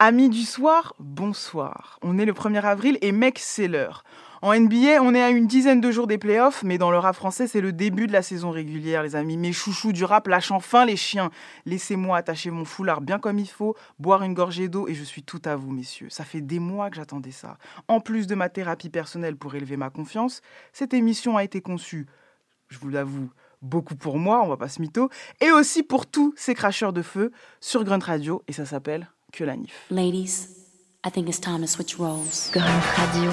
Amis du soir, bonsoir. On est le 1er avril et mec, c'est l'heure. En NBA, on est à une dizaine de jours des playoffs, mais dans le rap français, c'est le début de la saison régulière, les amis. Mes chouchous du rap lâchent enfin les chiens. Laissez-moi attacher mon foulard bien comme il faut, boire une gorgée d'eau et je suis tout à vous, messieurs. Ça fait des mois que j'attendais ça. En plus de ma thérapie personnelle pour élever ma confiance, cette émission a été conçue, je vous l'avoue, beaucoup pour moi, on va pas se mytho, et aussi pour tous ces cracheurs de feu sur Grunt Radio, et ça s'appelle Que la Nif. Ladies, I think it's time to switch roles. Radio.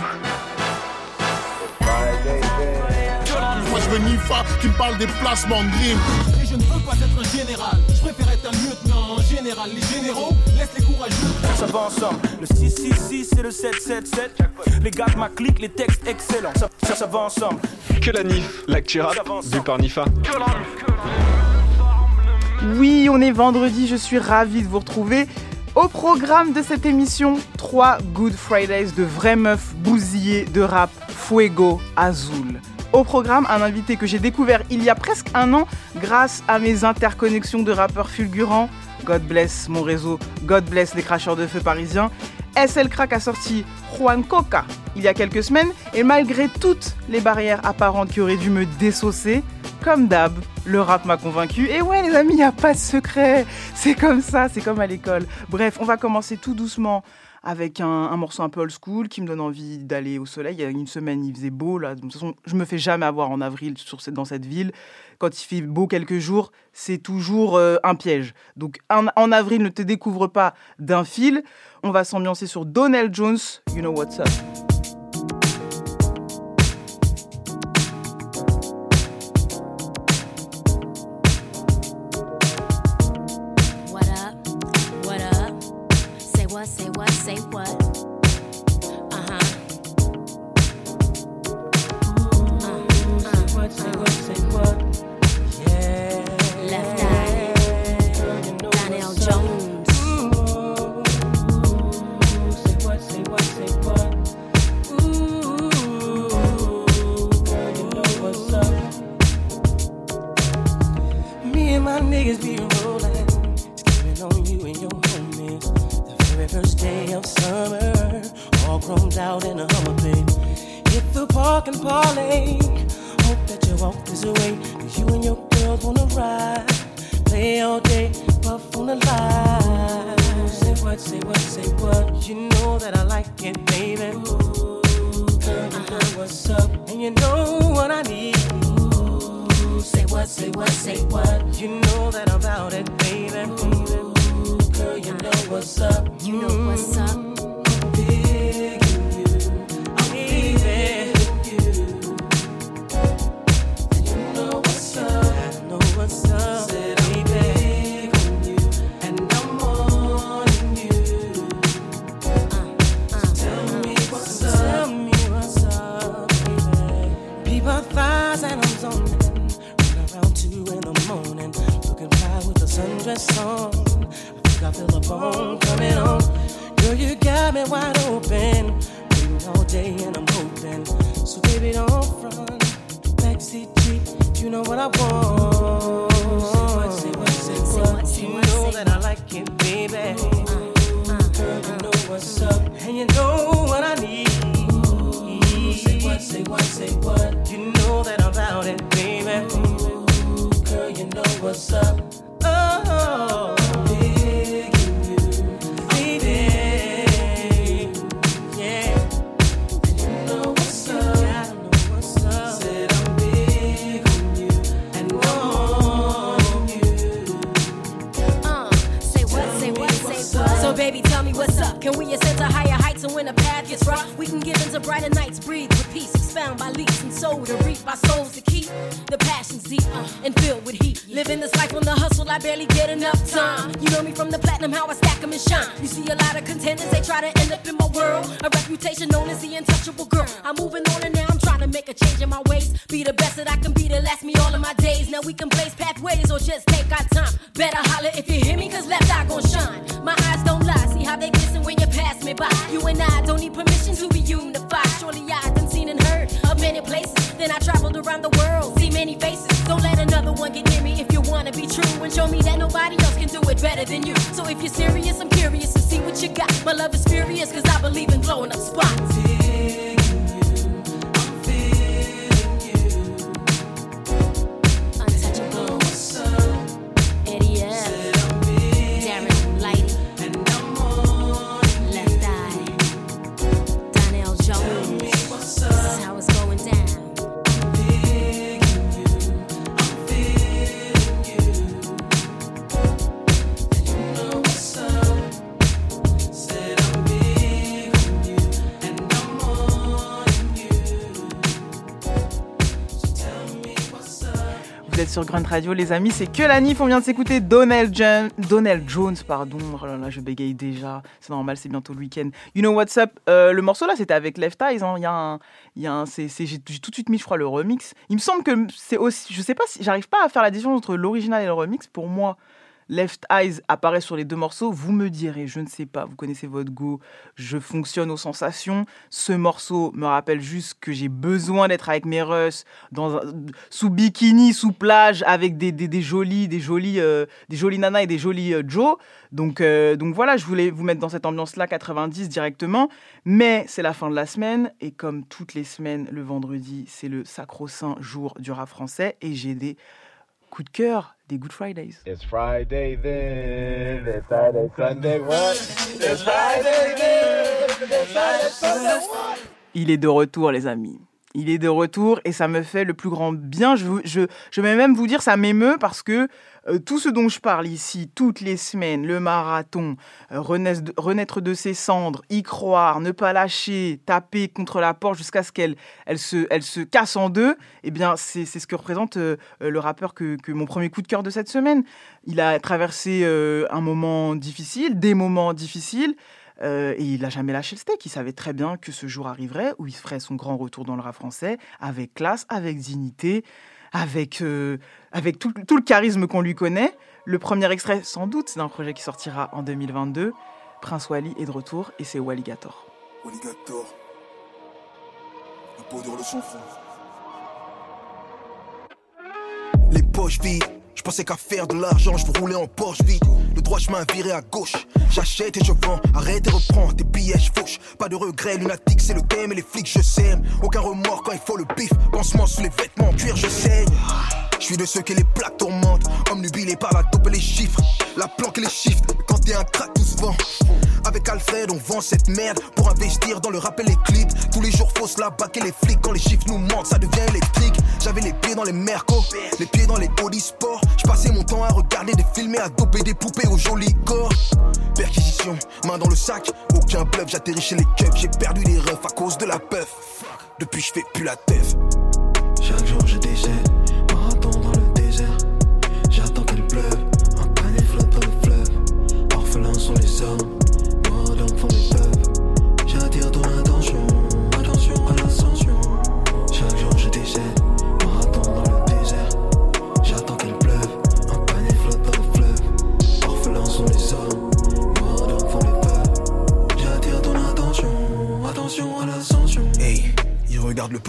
Moi je veux Nifa qui me parle des placements de. Et je ne veux pas être un général, je préfère être un lieutenant en général. Les généraux laissent les courageux. Ça va ensemble, le 666 et le 777. Les gars de ma clique, les textes excellents. Ça, ça, ça va ensemble. Que la NIF, l'actu rap, vu par Nifa. Oui, on est vendredi, je suis ravie de vous retrouver. Au programme de cette émission, 3 Good Fridays de vraies meufs bousillées de rap Fuego Azul. Au programme, un invité que j'ai découvert il y a presque un an grâce à mes interconnexions de rappeurs fulgurants. God bless mon réseau, God bless les cracheurs de feu parisiens. SL Crack a sorti Juan Coca il y a quelques semaines et malgré toutes les barrières apparentes qui auraient dû me désaucer, comme d'hab, le rap m'a convaincu. Et ouais les amis, il n'y a pas de secret. C'est comme ça, c'est comme à l'école. Bref, on va commencer tout doucement avec un, morceau un peu old school qui me donne envie d'aller au soleil. Il y a une semaine, il faisait beau. Là. De toute façon, je me fais jamais avoir en avril sur dans cette ville. Quand il fait beau quelques jours, c'est toujours euh, un piège. Donc en, en avril, ne te découvre pas d'un fil. On va s'ambiancer sur Donnell Jones, You Know What's Up. Think I feel a coming on. Girl, you got me wide open. Waiting all day and I'm hoping. So baby, don't front. Backseat Jeep, you know what I want. Say what, say what, say what. You know that I like it, baby. Uh, uh, uh. Girl, you know what's up, and you know what I need. Say what, say what, say what. You know that I'm about it, baby. Girl, you know what's up. Can get brighter nights, breathe with peace, expound by leaps and soul to reap our souls to keep the passions deep and filled with heat. Living this life on the hustle, I barely get enough time. You know me from the platinum, how I stack 'em and shine. You see a lot of contenders, they try to end up in my world. A reputation known as the untouchable girl. I'm moving on and now I'm trying to make a change in my ways. Be the best that I can be to last me all of my days. Now we can blaze pathways or just take our time. Better holler if you hear me, cause left show me that nobody else can do it better than you. So if you're serious, I'm curious to see what you got. My love is furious sur Grunt Radio, les amis. C'est que la NIF. On vient de s'écouter Donnell, Jones-. Pardon. Oh là je bégaye déjà. C'est normal, c'est bientôt le week-end. You know what's up Euh, Le morceau là, c'était avec Left Eyes. hein. Il y a un. C'est, j'ai tout de suite mis, je crois, le remix. Il me semble que c'est aussi. Je sais pas si. J'arrive pas à faire la différence entre l'original et le remix. Pour moi. Left Eyes apparaît sur les deux morceaux, vous me direz, je ne sais pas, vous connaissez votre goût, je fonctionne aux sensations. Ce morceau me rappelle juste que j'ai besoin d'être avec mes Russ, dans un- sous bikini, sous plage, avec des, des, des jolis, des euh, des nanas et des jolis euh, Joe. Donc, euh, donc voilà, je voulais vous mettre dans cette ambiance-là, 90 directement. Mais c'est la fin de la semaine, et comme toutes les semaines, le vendredi, c'est le sacro-saint jour du rap français, et j'ai des coups de cœur, des Good Fridays. It's Friday then, it's Saturday, Sunday, what? It's Friday then, it's Saturday, Sunday, what? Il est de retour, les amis. Il est de retour et ça me fait le plus grand bien. Je, vais même vous dire, ça m'émeut parce que euh, tout ce dont je parle ici, toutes les semaines, le marathon, euh, renaître, de, ses cendres, y croire, ne pas lâcher, taper contre la porte jusqu'à ce qu'elle elle se, casse en deux, eh bien, c'est ce que représente euh, le rappeur que, mon premier coup de cœur de cette semaine. Il a traversé un moment difficile, des moments difficiles. Euh, et il n'a jamais lâché le steak. Il savait très bien que ce jour arriverait où il ferait son grand retour dans le rap français avec classe, avec dignité, avec, euh, avec tout, le charisme qu'on lui connaît. Le premier extrait, sans doute, c'est d'un projet qui sortira en 2022. Prince Wally est de retour et c'est Walligator. Alligator. La peau. Les poches je pensais qu'à faire de l'argent, je rouler en Porsche vide. Le droit chemin viré à gauche, j'achète et je vends, arrête et reprends tes billets, je. Pas de regret, lunatique, c'est le thème et les flics, je sème. Aucun remords quand il faut le bif, pansement sous les vêtements en cuir, je saigne. Je suis de ceux que les plaques tourmentent, omnubilés par la dope et les chiffres. La planque et les chiffres, quand t'es un crack, tout se vend. Avec Alfred, on vend cette merde pour investir dans le rap et les clips. Tous les jours, faut se la baquer les flics. Quand les chiffres nous mentent, ça devient électrique. J'avais les pieds dans les mercos, les pieds dans les body sports. Je passais mon temps à regarder des films et à doper des poupées au joli corps. Perquisition, main dans le sac, aucun bluff. J'atterris chez les keufs, j'ai perdu les refs à cause de la puff. Depuis, je fais plus la teuf. Chaque jour je décède,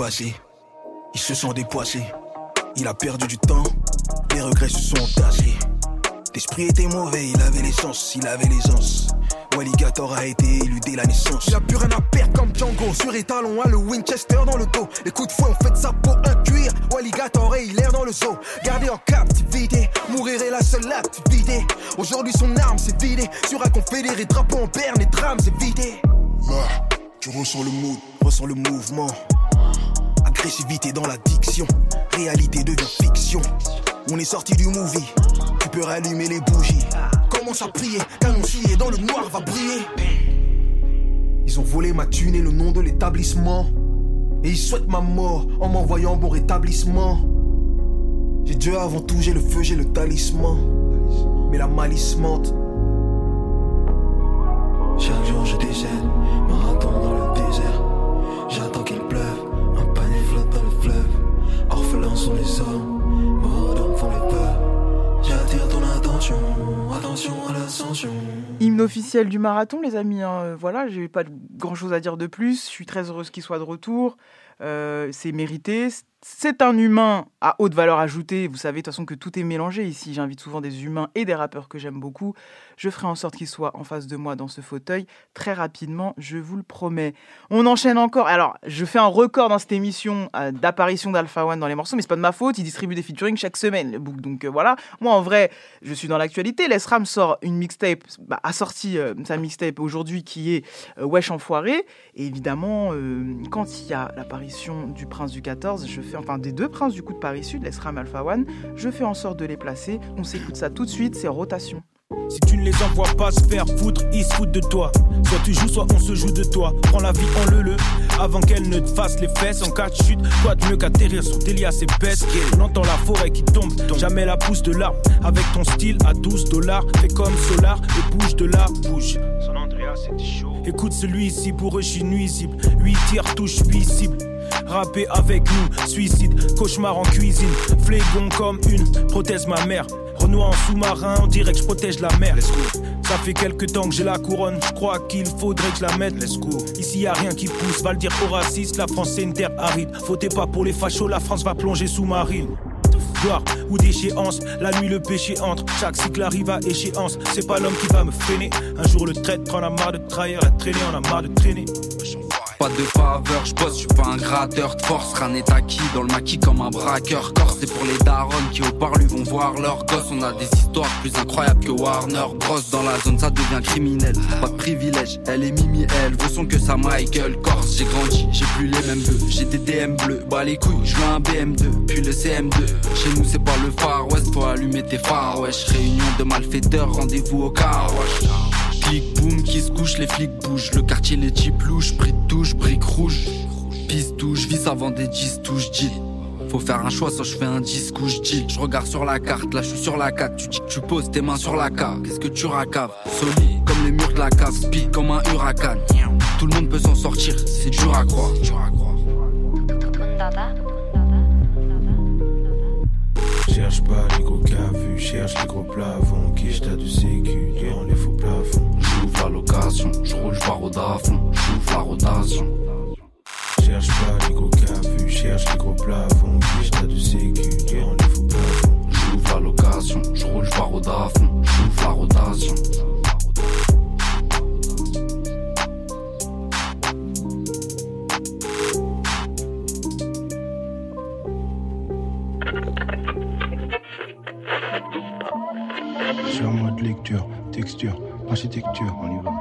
regarde le passé. Il se sent dépoissé. Il a perdu du temps. Les regrets se sont entassés. L'esprit était mauvais, il avait l'essence, il avait l'aisance. Walligator a été élu dès la naissance. Il a plus rien à perdre comme Django. Sur étalon, a le Winchester dans le dos. Les coups de fouet ont fait de sa peau un cuir. Walligator et il erre dans le zoo. Gardé en captivité, mourir est la seule activité. Aujourd'hui, son arme s'est vidée. Sur un confédéré, drapeau en berne et drames évité. Là, tu ressens le mood. Ressens le mouvement. Agressivité dans l'addiction. Réalité devient fiction. On est sorti du movie. Tu peux rallumer les bougies. Commence à prier. Qu'annoncier dans le noir va briller. Ils ont volé ma thune et le nom de l'établissement. Et ils souhaitent ma mort en m'envoyant bon rétablissement. J'ai Dieu avant tout, j'ai le feu, j'ai le talisman. Mais la malice mente. Chaque jour je décède, Hymne officiel du marathon, les amis. hein. Euh, Voilà, j'ai pas grand chose à dire de plus. Je suis très heureuse qu'il soit de retour. Euh, c'est mérité. C'est un humain à haute valeur ajoutée. Vous savez de toute façon que tout est mélangé ici. J'invite souvent des humains et des rappeurs que j'aime beaucoup. Je ferai en sorte qu'ils soient en face de moi dans ce fauteuil très rapidement, je vous le promets. On enchaîne encore. Alors, je fais un record dans cette émission euh, d'apparition d'Alpha One dans les morceaux, mais c'est pas de ma faute. Il distribue des featuring chaque semaine, le book. Donc euh, voilà. Moi, en vrai, je suis dans l'actualité. Les Ram sort une mixtape, bah, a sorti euh, sa mixtape aujourd'hui qui est Wesh Enfoiré. Et évidemment, quand il y a l'apparition du Prince du 14, je fais, enfin des deux princes du coup de Paris Sud, Les Ram Alpha One, je fais en sorte de les placer. On s'écoute ça tout de suite, c'est rotation. Si tu ne les envoies pas se faire foutre, ils se foutent de toi. Soit tu joues, soit on se joue de toi. Prends la vie en le le, avant qu'elle ne te fasse les fesses. En cas de chute, quoi de mieux qu'atterrir sur tes liasses épaisses. On entend la forêt qui tombe, jamais la pousse de l'arbre. Avec ton style à 12 dollars, fais comme Solar et bouge de là, bouge. Son Andrea, c'était chaud. Écoute celui-ci, pour eux, je suis nuisible. 8 tirs, touche 8 cibles. Rapper avec nous, suicide, cauchemar en cuisine. Flégon comme une prothèse, ma mère. Renoir en sous-marin, on dirait que je protège la mer. Ça fait quelques temps que j'ai la couronne, je crois qu'il faudrait que je la mette. Let's go. Ici y a rien qui pousse, va le dire aux racistes, la France c'est une terre aride. Votez pas pour les fachos, la France va plonger sous-marine. Ou déchéance, la nuit le péché entre. Chaque cycle arrive à échéance, c'est pas l'homme qui va me freiner. Un jour le traître en a marre de trahir, la traîner, on a marre de traîner. Pas de faveur, je bosse, je suis pas un gratteur de force, rien n'est acquis dans le maquis comme un braqueur. Corse, c'est pour les darons qui au parlu vont voir leurs gosses. On a des histoires plus incroyables que Warner Bros. Dans la zone, ça devient criminel. Pas de privilège, elle est Mimi, elle veut son que ça Michael. Corse, j'ai grandi, j'ai plus les mêmes vœux. J'ai des DM bleus, bah les couilles, je veux un BM2, puis le CM2. Chez nous, c'est pas le Far West, faut allumer tes phares, wesh. Réunion de malfaiteurs, rendez-vous au car, wesh. Clic boum qui se couche, les flics bougent. Le quartier les types louches, prix de touche, briques rouges. Piste touche, vis avant des 10 touches, deal. Faut faire un choix, soit je fais un disque ou je deal. Je regarde sur la carte, là je suis sur la 4. Tu dis que tu poses tes mains sur la carte. Qu'est-ce que tu racaves? Solide comme les murs de la cave, speed comme un huracan. Tout le monde peut s'en sortir, c'est dur à croire. Dur à croire. Cherche pas les gros cherche les gros plafonds. Qui t'as de sécu? Dans les faux plafonds. J'ouvre la location, je roule, je pars au dafon. J'ouvre la rotation. Cherche pas les gros cherche les gros plafonds. Qui t'as de sécu? Dans les faux plafonds. J'ouvre la location, je roule, je pars au dafon. J'ouvre la rotation. Lecture, texture, architecture, on y va.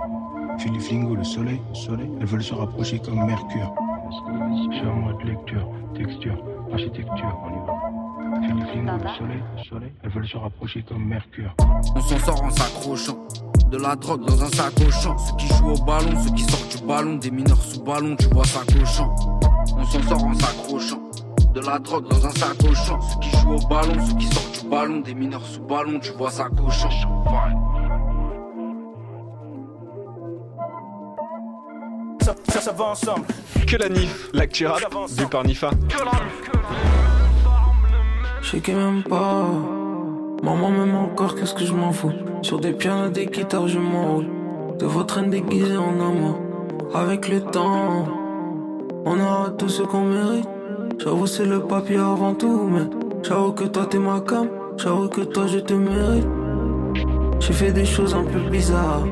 Les flingos, le soleil, soleil, elles veulent se rapprocher comme Mercure. Je suis en mode lecture, texture, architecture, on y va. Flingos, le soleil, soleil, elles veulent se rapprocher comme Mercure. On s'en sort en s'accrochant. De la drogue dans un sacochon. Ceux qui jouent au ballon, ceux qui sortent du ballon. Des mineurs sous ballon, tu vois ça cochon. On s'en sort en s'accrochant. De la drogue dans un sacochon. Ceux qui jouent au ballon, ceux qui sortent du ballon. Des mineurs sous ballon, tu vois ça cochon. Ça, ça, ça va ensemble. Que la NIF, l'actu rap, vu par Nifa. Je sais qu'elle m'aime pas. Maman m'aime encore, qu'est-ce que je m'en fous? Sur des pianos, des guitares, je m'enroule. De votre reine déguisée en amour. Avec le temps, on aura tout ce qu'on mérite. J'avoue, c'est le papier avant tout, mais j'avoue que toi t'es ma cam. J'avoue que toi je te mérite. J'ai fait des choses un peu bizarres.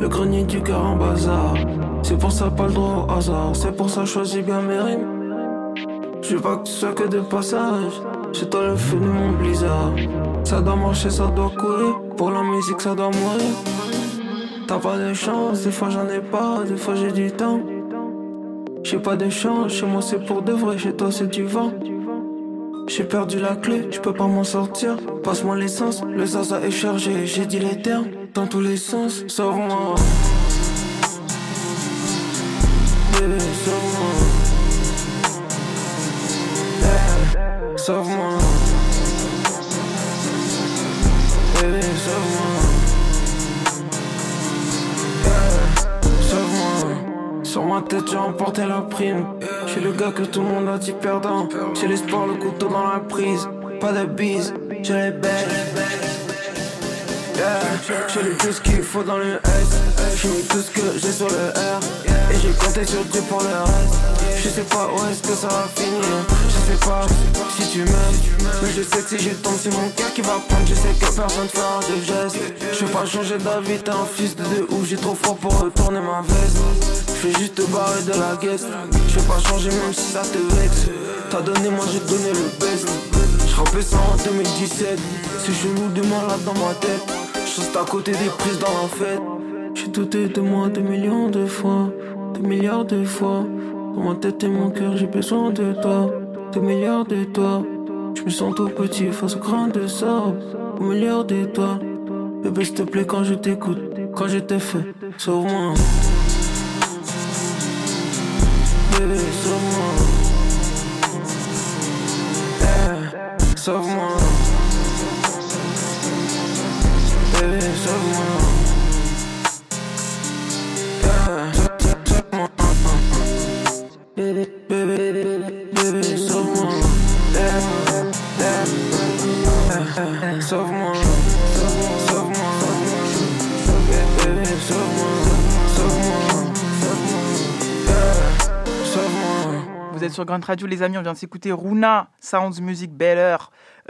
Le grenier du cœur en bazar. C'est pour ça pas le droit au hasard. C'est pour ça choisis bien mes rimes. Je veux pas que tu sois que de passage. Chez toi le feu de mon blizzard. Ça doit marcher, ça doit courir. Pour la musique, ça doit mourir. T'as pas de chance, des fois j'en ai pas, des fois j'ai du temps. J'ai pas de chance, chez moi c'est pour de vrai, chez toi c'est du vent. J'ai perdu la clé, je peux pas m'en sortir. Passe-moi l'essence, le zaza est chargé, j'ai dit les termes dans tous les sens. Sauve-moi. Bébé, sauve-moi. Eh, Sur ma tête, j'ai emporté la prime. Je suis le gars que tout le monde a dit perdant. J'ai l'espoir, le couteau dans la prise. Pas de bise, je les baise. Yeah. J'ai lu tout ce qu'il faut dans le S. J'ai mis tout ce que j'ai sur le R. Et j'ai compté sur Dieu pour le reste. Je sais pas où est-ce que ça va finir. Je sais pas si tu m'aimes. Mais je sais que si je tombe, c'est mon cœur qui va prendre. Je sais que personne fera de gestes. Je vais pas changer d'avis, t'es un fils de deux ouf. J'ai trop froid pour retourner ma veste. Je fais juste te barrer de la guest. Je vais pas changer même si ça te vexe. T'as donné, moi j'ai donné le best. Je ça en 2017. C'est chelou de malade dans ma tête. Je reste à côté des prises dans la fête. J'ai douté de moi des millions de fois, des milliards de fois. Dans ma tête et mon cœur, j'ai besoin de toi, des milliards de toi. Je me sens tout petit face au grain de sable, au milliard de toi. Bébé, s'il te plaît, quand je t'écoute, quand je t'ai fait, sauve-moi. Bébé, sauve-moi. Eh, sauve-moi. Bébé, êtes sur Grand Radio, les amis. On vient de s'écouter Runa, Sounds Music Better.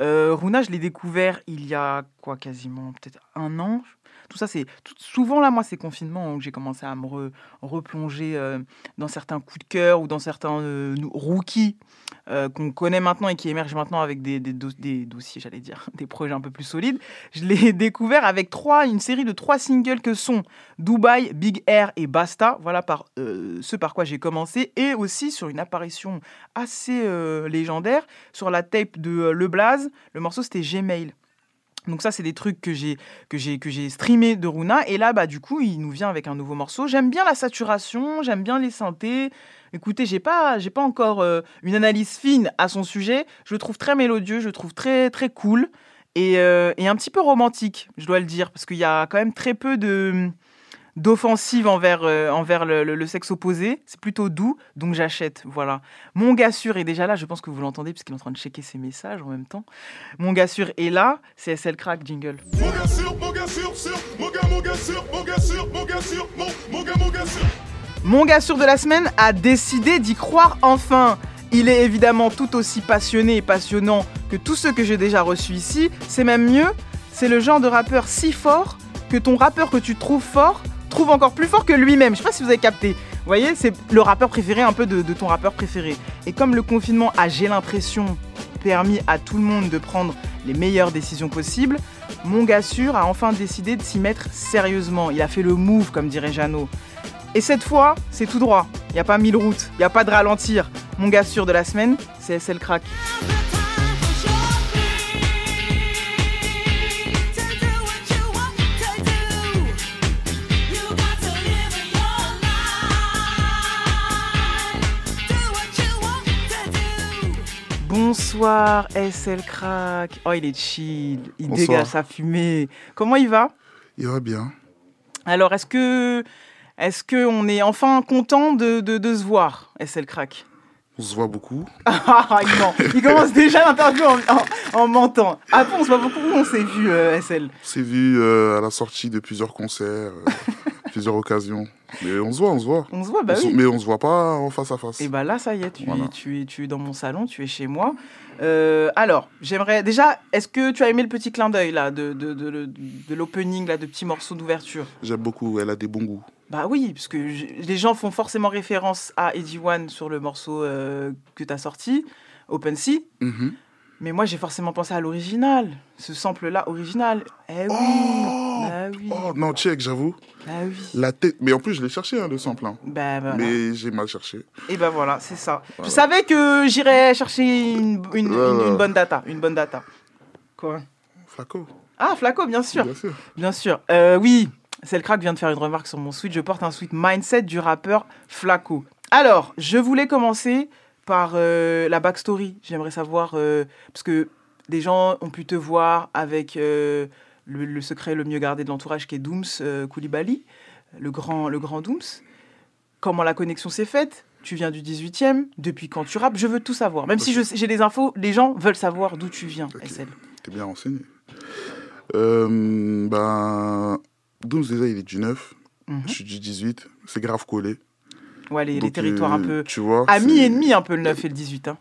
Euh, Runa, je l'ai découvert il y a quoi, quasiment peut-être un an, tout ça, c'est souvent là, moi, c'est confinement où j'ai commencé à me replonger euh, dans certains coups de cœur ou dans certains euh, rookies euh, qu'on connaît maintenant et qui émergent maintenant avec des, dossiers, j'allais dire, des projets un peu plus solides. Je l'ai découvert avec trois, une série de trois singles que sont Dubai, Big Air et Basta. Voilà par ce par quoi j'ai commencé et aussi sur une apparition assez légendaire sur la tape de Le Blaze. Le morceau c'était Gmail. Donc ça, c'est des trucs que j'ai que j'ai que j'ai streamé de Runa et là bah du coup, il nous vient avec un nouveau morceau. J'aime bien la saturation, j'aime bien les synthés. Écoutez, j'ai pas j'ai pas encore euh, une analyse fine à son sujet. Je le trouve très mélodieux, je le trouve très très cool et, euh, et un petit peu romantique, je dois le dire parce qu'il y a quand même très peu de d'offensive envers, euh, envers le, sexe opposé. C'est plutôt doux, donc j'achète. Voilà. Mon gars sûr est déjà là. Je pense que vous l'entendez puisqu'il est en train de checker ses messages en même temps. Mon gars sûr est là. C'est SL Crack Jingle. Mon gars sûr, mon gars sûr, sûr. Mon gars, mon gars sûr, mon gars sûr, mon gars sûr, mon, mon gars, mon gars sûr. Mon gars sûr de la semaine a décidé d'y croire enfin. Il est évidemment tout aussi passionné et passionnant que tous ceux que j'ai déjà reçus ici. C'est même mieux. C'est le genre de rappeur si fort que ton rappeur que tu trouves fort trouve encore plus fort que lui-même. Je sais pas si vous avez capté. Vous voyez, c'est le rappeur préféré un peu de, ton rappeur préféré. Et comme le confinement a, j'ai l'impression, permis à tout le monde de prendre les meilleures décisions possibles, mon gars sûr a enfin décidé de s'y mettre sérieusement. Il a fait le move, comme dirait Jeannot. Et cette fois, c'est tout droit. Il n'y a pas mille routes, il n'y a pas de ralentir. Mon gars sûr de la semaine, c'est SL Crack. Bonsoir SL Crack. Oh, il est chill, il dégage sa fumée. Comment il va? Il va bien. Alors, est-ce que est-ce que on est enfin content de, de, se voir, SL Crack? On se voit beaucoup. Ah, il, il commence déjà l'interview en, en, mentant. Ah bon, on se voit beaucoup on s'est vu, euh, SL On s'est vu euh, à la sortie de plusieurs concerts. Euh, plusieurs occasions. Mais on se voit, on se voit. On se voit, bah oui. Mais on se voit pas en face à face. Et bah là, ça y est, tu, es, tu, es, tu es dans mon salon, tu es chez moi. Euh, alors, j'aimerais déjà, est-ce que tu as aimé le petit clin d'œil là de, de, de, de l'opening là, de petits morceaux d'ouverture? J'aime beaucoup, elle a des bons goûts. Bah oui, parce que les gens font forcément référence à Eddie One sur le morceau euh, que tu as sorti, Open Sea. Mm-hmm. Mais moi, j'ai forcément pensé à l'original, ce sample-là original. Eh oui, oh, bah oui. Oh non, check, j'avoue. Bah oui. La tête. Mais en plus, je l'ai cherché, hein, le sample. Hein. Bah, voilà. Mais j'ai mal cherché. Et ben voilà, c'est ça. Je savais que j'irais chercher une, une, une, bonne data. Une bonne data. Quoi? Flaco. Ah, Flaco, bien sûr. Bien sûr. Bien sûr. Euh, oui, c'est le crack vient de faire une remarque sur mon suite. Je porte un suite mindset du rappeur Flaco. Alors, je voulais commencer par euh, la backstory. J'aimerais savoir, euh, parce que des gens ont pu te voir avec euh, le, secret le mieux gardé de l'entourage qui est Dooms Koulibaly, le grand, le grand Dooms. Comment la connexion s'est faite? Tu viens du 18e, depuis quand tu rappes? Je veux tout savoir. Même si j'ai des infos, les gens veulent savoir d'où tu viens, okay. SL. T'es bien renseigné. ben, Dooms, déjà, il est du 9. Mhm. Je suis du 18. C'est grave collé. Ouais, les, territoires un euh, peu. Tu vois Amis ennemis, un peu le 9 et le 18. Hein.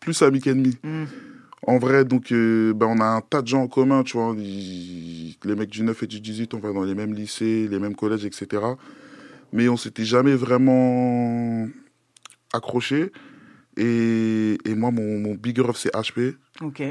Plus amis qu'ennemis. Mm. En vrai, donc, euh, ben, on a un tas de gens en commun, tu vois. Ils- Les mecs du 9 et du 18, on va dans les mêmes lycées, les mêmes collèges, etc. Mais on s'était jamais vraiment accroché. Et, et moi, mon, mon big rough, c'est HP, Ok,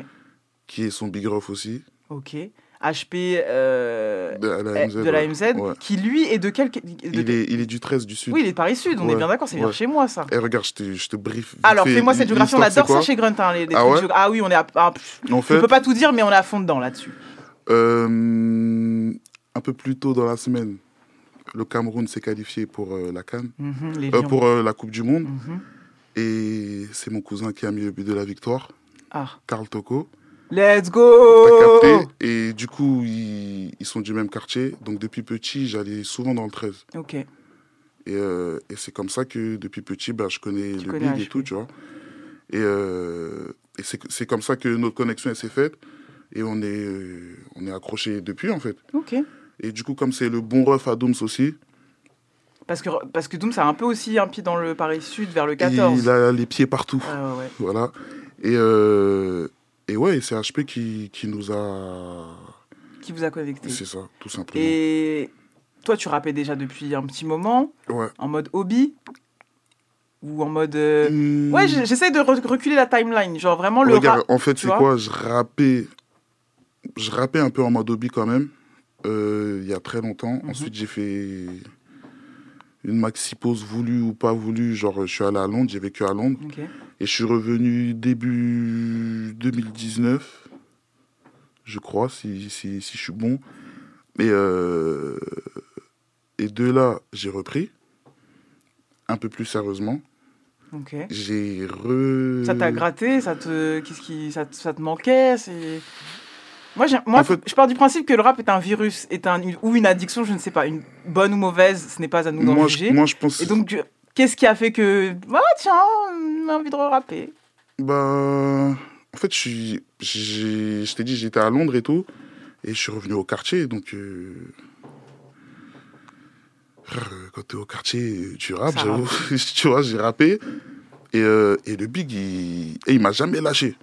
qui est son big rough aussi. ok. HP euh, De la eh, MZ, de la ouais. MZ, Ouais. qui lui est de quel. de Il est, il est du 13 du Sud. Oui, il est de Paris Sud, on est bien d'accord, c'est ouais. vers chez moi ça. Et regarde, je te, je te Alors, fais-moi cette géographie, on adore ça chez Grunt. hein, les, les Ah trucs ah oui, on est à. ah, pff, En peux pas tout dire, mais on est à fond dedans là-dessus. euh, un peu plus tôt dans la semaine, le Cameroun s'est qualifié pour euh, la Cannes, Mhm, pour la Coupe du Monde. Mhm. Et c'est mon cousin qui a mis le but de la victoire, Ah. Karl Toko. Let's T'as go capté? Et du coup, ils, ils sont du même quartier. Donc depuis petit, j'allais souvent dans le 13. Ok. Et, euh, et c'est comme ça que depuis petit, bah, je connais le connais big et tout, tu vois. Et, euh, et c'est c'est comme ça que notre connexion s'est faite. Et on est, euh, on est accrochés depuis, en fait. Ok. Et du coup, comme c'est le bon ref à Dooms aussi, Parce que, parce que Doom, a un peu aussi un pied dans le Paris Sud, vers le 14. il a les pieds partout. Ouais, ouais, ouais. Voilà. Et, euh, et ouais, c'est HP qui, qui nous a. Qui vous a connecté. C'est ça, tout simplement. Et toi, tu rappais déjà depuis un petit moment, Ouais. en mode hobby ou en mode. euh, Ouais, j- j'essaie de re- reculer la timeline. Genre vraiment le Hmm. Regarde, rap. en fait, c'est quoi? Je rappais, je rappais un peu en mode hobby quand même, euh, il y a très longtemps. Mhm. Ensuite, j'ai fait une maxi pause voulue ou pas voulue. Genre, je suis allé à Londres, j'ai vécu à Londres. Et je suis revenu début 2019, je crois, si, si, si je suis bon. Et, euh, et de là, j'ai repris, un peu plus sérieusement. Ok. J'ai re... Ça t'a gratté Ça te, qu'est-ce qui, ça, te- ça te manquait C'est. Moi, moi je pars du principe que le rap est un virus, est un, ou une addiction, je ne sais pas, une bonne ou mauvaise, ce n'est pas à nous d'en Moi, je- juger. moi, je pense- Et donc, euh, qu'est-ce qui a fait que, ah tiens, j'ai envie de rapper Bah, en fait, je suis, je t'ai dit, j'étais à Londres et tout, et je suis revenu au quartier, donc. euh, quand t'es au quartier, tu rappes, tu vois, j'ai rappé, et, euh, et le big, il, et il m'a jamais lâché.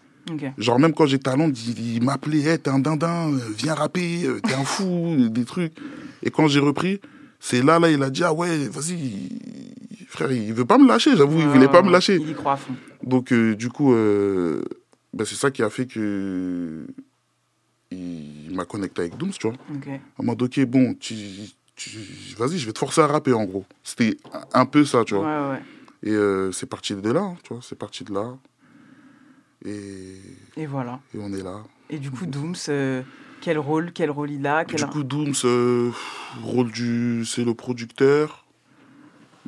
Genre, même quand j'étais à Londres, il, il m'appelait, hey, t'es un dindin, euh, viens rapper, euh, t'es un fou, des trucs. Et quand j'ai repris, c'est là, là, il a dit, ah ouais, vas-y, frère, il veut pas me lâcher, j'avoue, il voulait pas me lâcher. Il y croit à fond. Donc, euh, du coup, euh, bah, c'est ça qui a fait que il m'a connecté avec Dooms, tu vois. Ok. En mode, ok, bon, tu, tu- vas-y, je vais te forcer à rapper, en gros. C'était un peu ça, tu vois. Ouais, ouais. Et euh, c'est parti de là, tu vois, c'est parti de là. Et, Et voilà. et on est là. Et du coup, Dooms, euh, quel rôle, quel rôle il a quel... Du coup, Dooms, euh, rôle du. C'est le producteur.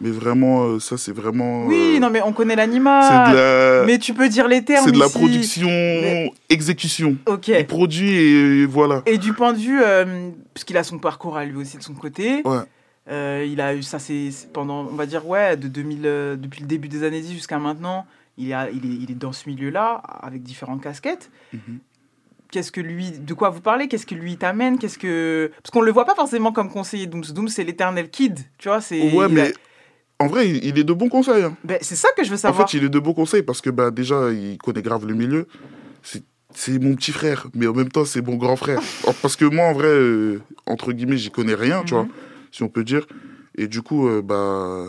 Mais vraiment, euh, ça, c'est vraiment. Oui, euh, non, mais on connaît l'animal. la- Mais tu peux dire les termes. C'est de la production, Mais- exécution. Ok. Il produit et voilà. Et du point de vue, euh, puisqu'il a son parcours à lui aussi de son côté, Ouais. euh, il a eu ça, c'est pendant, on va dire, ouais, de 2000, euh, depuis le début des années 10 jusqu'à maintenant, il, a, il, est, il est dans ce milieu-là, avec différentes casquettes. Mhm. Qu'est-ce que lui, de quoi vous parlez Qu'est-ce que lui t'amène Qu'est-ce que parce qu'on le voit pas forcément comme conseiller Dooms. Dooms, c'est l'éternel kid, tu vois. C'est Ouais, mais a- en vrai, il il est de bons conseils. hein. Ben, c'est ça que je veux En savoir. fait, il est de bons conseils parce que bah, déjà, il connaît grave le milieu. C'est- mon petit frère, mais en même temps, c'est mon grand frère. Parce que moi, en vrai, euh, entre guillemets, j'y connais rien, tu vois, Mhm. si on peut dire. Et du coup, euh, bah,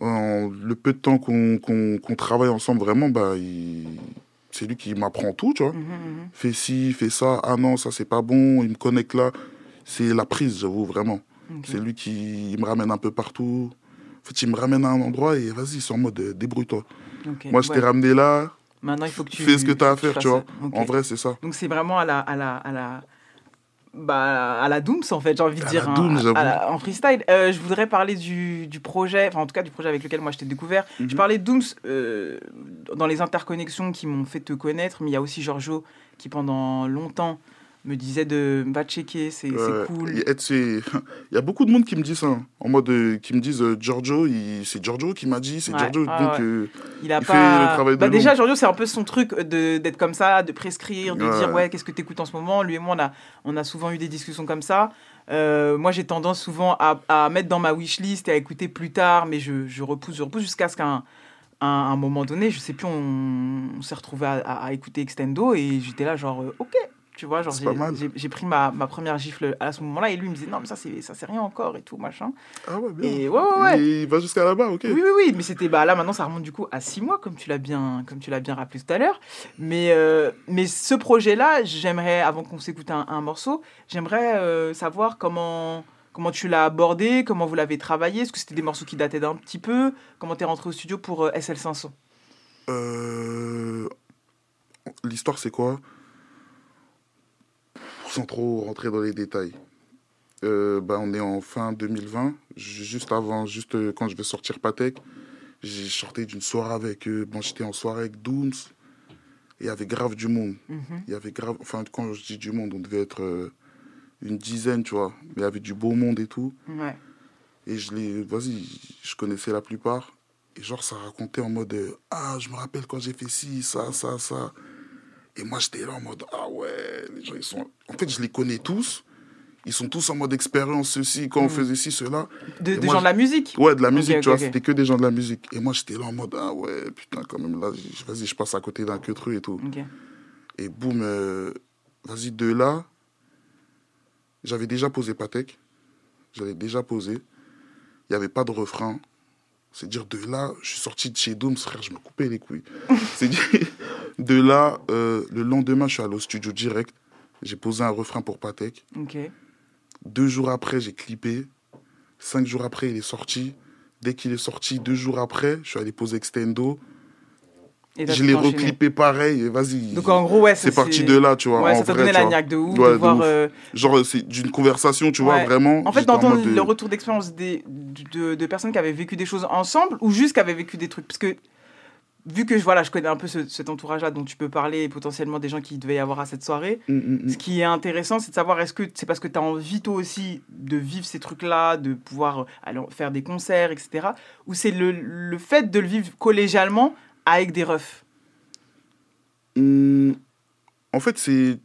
en le peu de temps qu'on travaille ensemble, vraiment, bah, il- c'est lui qui m'apprend tout, tu vois. Mhm. Fais ci, fais ça, ah non, ça c'est pas bon, il me connecte là. C'est la prise, j'avoue, vraiment. C'est lui qui il me ramène un peu partout. En fait, il me ramène à un endroit et vas-y, c'est en mode euh, débrouille-toi. Moi, je t'ai ramené là. Maintenant, il faut que tu Fais ce que tu as à faire, tu vois. En vrai, c'est ça. Donc c'est vraiment à la, à la, à la, bah, à la Dooms en fait, j'ai envie de À dire, la hein, Dooms, à- j'avoue. à la- en freestyle. Euh, je voudrais parler du, du projet, enfin en tout cas du projet avec lequel moi je t'ai découvert. Mhm. Je parlais de Dooms euh, dans les interconnexions qui m'ont fait te connaître, mais il y a aussi Giorgio qui pendant longtemps me disait de va checker, c'est Ouais. cool. Il y a beaucoup de monde qui me dit ça. hein. En mode, euh, qui me disent euh, Giorgio, il- c'est Giorgio qui m'a dit, c'est Ouais, Giorgio. ouais, donc, ouais. euh, Il a fait pas. le travail de bah déjà, l'ombre. Giorgio, c'est un peu son truc de- d'être comme ça, de prescrire, de Ouais. dire ouais, qu'est-ce que tu écoutes en ce moment? Lui et moi, on a, on a souvent eu des discussions comme ça. Euh, moi, j'ai tendance souvent à, à mettre dans ma wishlist et à écouter plus tard, mais je, je repousse, je repousse jusqu'à ce qu'à un, moment donné, je sais plus, on, on s'est retrouvé à, à- à écouter Extendo et j'étais là, genre, euh, ok. Tu vois, genre, j'ai- pris ma, ma première gifle à ce moment-là et lui il me disait non, mais ça, c'est ça, c'est rien encore et tout, machin. Ah ouais, bien. Et ouais, ouais, ouais. Et il va jusqu'à là-bas, ok. Oui, oui, oui, mais c'était bah là maintenant ça remonte du coup à six mois comme tu l'as bien comme tu l'as bien rappelé tout à l'heure. Mais euh, mais ce projet-là, j'aimerais avant qu'on s'écoute un, un morceau, j'aimerais euh, savoir comment comment tu l'as abordé, comment vous l'avez travaillé, est-ce que c'était des morceaux qui dataient d'un petit peu, comment t'es rentré au studio pour euh, SL500. Euh, L'histoire, c'est quoi? Sans trop rentrer dans les détails. Euh, bah, on est en fin 2020, ju- juste avant, juste euh, quand je vais sortir Patek. J'ai sorti d'une soirée avec. euh, bon, j'étais en soirée avec Dooms. Et il y avait grave du monde. Mhm. Il y avait grave. Enfin, quand je dis du monde, on devait être euh, une dizaine, tu vois. Mais il y avait du beau monde et tout. Ouais. Et je les. Vas-y, je connaissais la plupart. Et genre, ça racontait en mode euh, Ah, je me rappelle quand j'ai fait ci, ça, ça, ça. Et moi, j'étais là en mode Ah ouais, les gens, ils sont. En fait, je les connais tous. Ils sont tous en mode expérience, ceci, quand on Mhm. faisait ci, cela. De- des moi, gens de la musique Ouais, de la musique, tu vois. C'était que des gens de la musique. Et moi, j'étais là en mode Ah ouais, putain, quand même, là, vas-y, je passe à côté d'un que et tout. Et boum, euh, vas-y, de là, j'avais déjà posé Patek. J'avais déjà posé. Il n'y avait pas de refrain. C'est dire, de là, je suis sorti de chez Dooms, frère, je me coupais les couilles. C'est dire, de là, euh, le lendemain, je suis allé au studio direct. J'ai posé un refrain pour Patek. Deux jours après, j'ai clippé. Cinq jours après, il est sorti. Dès qu'il est sorti, deux jours après, je suis allé poser Extendo. Et Je l'ai reclippé pareil, et vas-y. Donc en gros, ouais, ça, c'est parti de là, tu vois. Ouais, en ça t'a vrai, donné tu la niaque de ouf, Ouais, de voir, ouf. euh, Genre, c'est d'une conversation, tu vois, vraiment. En fait, d'entendre de- le retour d'expérience des, de, de personnes qui avaient vécu des choses ensemble ou juste qui avaient vécu des trucs? Parce que, vu que voilà, je connais un peu ce- cet entourage-là dont tu peux parler et potentiellement des gens qui devaient y avoir à cette soirée, Mm, mm, mm. ce qui est intéressant, c'est de savoir est-ce que c'est parce que tu as envie toi aussi de vivre ces trucs-là, de pouvoir aller faire des concerts, etc. Ou c'est le, le fait de le vivre collégialement avec des refs? Hum, en fait, c'est.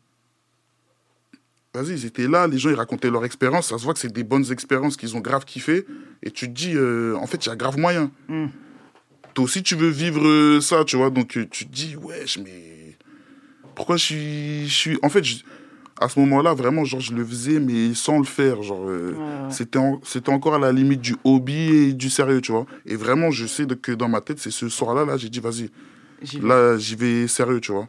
Vas-y, ils étaient là, les gens ils racontaient leur expérience. Ça se voit que c'est des bonnes expériences qu'ils ont grave kiffé. Et tu te dis, euh, en fait, il y a grave moyen. Toi aussi, tu veux vivre euh, ça, tu vois. Donc, euh, tu te dis, wesh, mais. Pourquoi je suis. Je suis... En fait, je- à ce moment-là, vraiment, genre, je le faisais, mais sans le faire. Genre, euh, Ouais, c'était, en- c'était encore à la limite du hobby et du sérieux, tu vois. Et vraiment, je sais que dans ma tête, c'est ce soir-là, là, j'ai dit, vas-y, là, j'y vais sérieux, tu vois.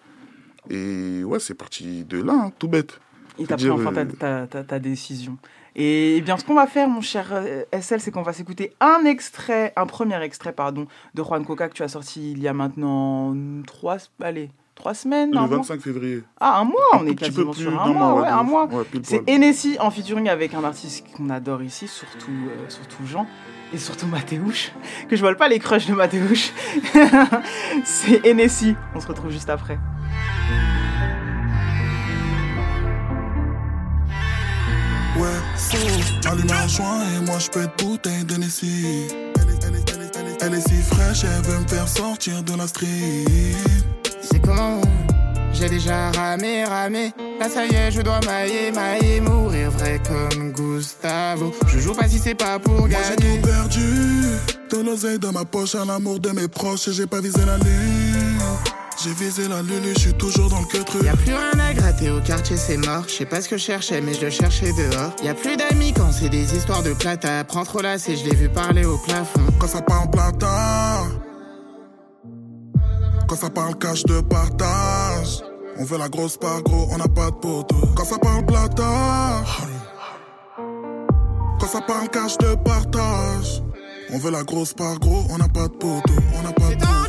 Et ouais, c'est parti de là, hein, tout bête. Faut t'as pris enfin ta, ta- ta- ta décision. Et eh bien, ce qu'on va faire, mon cher euh, SL, c'est qu'on va s'écouter un extrait, un premier extrait, pardon, de Juan Coca que tu as sorti il y a maintenant trois, allez, trois semaines, Le un mois. 25 février. Ah, un mois, on est quasiment sur un mois, mois, ouais, un mois. Ouais, c'est. Hennessy en featuring avec un artiste qu'on adore ici, surtout, euh, surtout Jean, et surtout Mathéouche, que je vole pas les crushs de Mathéouche. c'est Hennessy, on se retrouve juste après. Ouais, so, allume un joint et moi je pète bouteille de Nessie. Elle est, si fraîche, elle veut me faire sortir de la street. C'est comment? J'ai déjà ramé, ramé. Là ça y est, je dois mailler, mailler, mourir vrai comme Gustavo. Je joue pas si c'est pas pour Moi j'ai gagner. tout perdu. De l'oseille dans ma poche, à l'amour de mes proches et j'ai pas visé la lune. J'ai visé la lune, je suis toujours dans le que truc. Y a plus rien à gratter au quartier, c'est mort. Je sais pas ce que je cherchais, mais je le cherchais dehors. Y a plus d'amis quand c'est des histoires de plata. Prends trop là, c'est je l'ai vu parler au plafond. Quand ça parle plata, quand ça parle cash de partage, on veut la grosse part gros, on n'a pas de poteau. Quand ça parle plata, quand ça parle cash de partage, on veut la grosse part gros, on n'a pas de poteau, on n'a pas de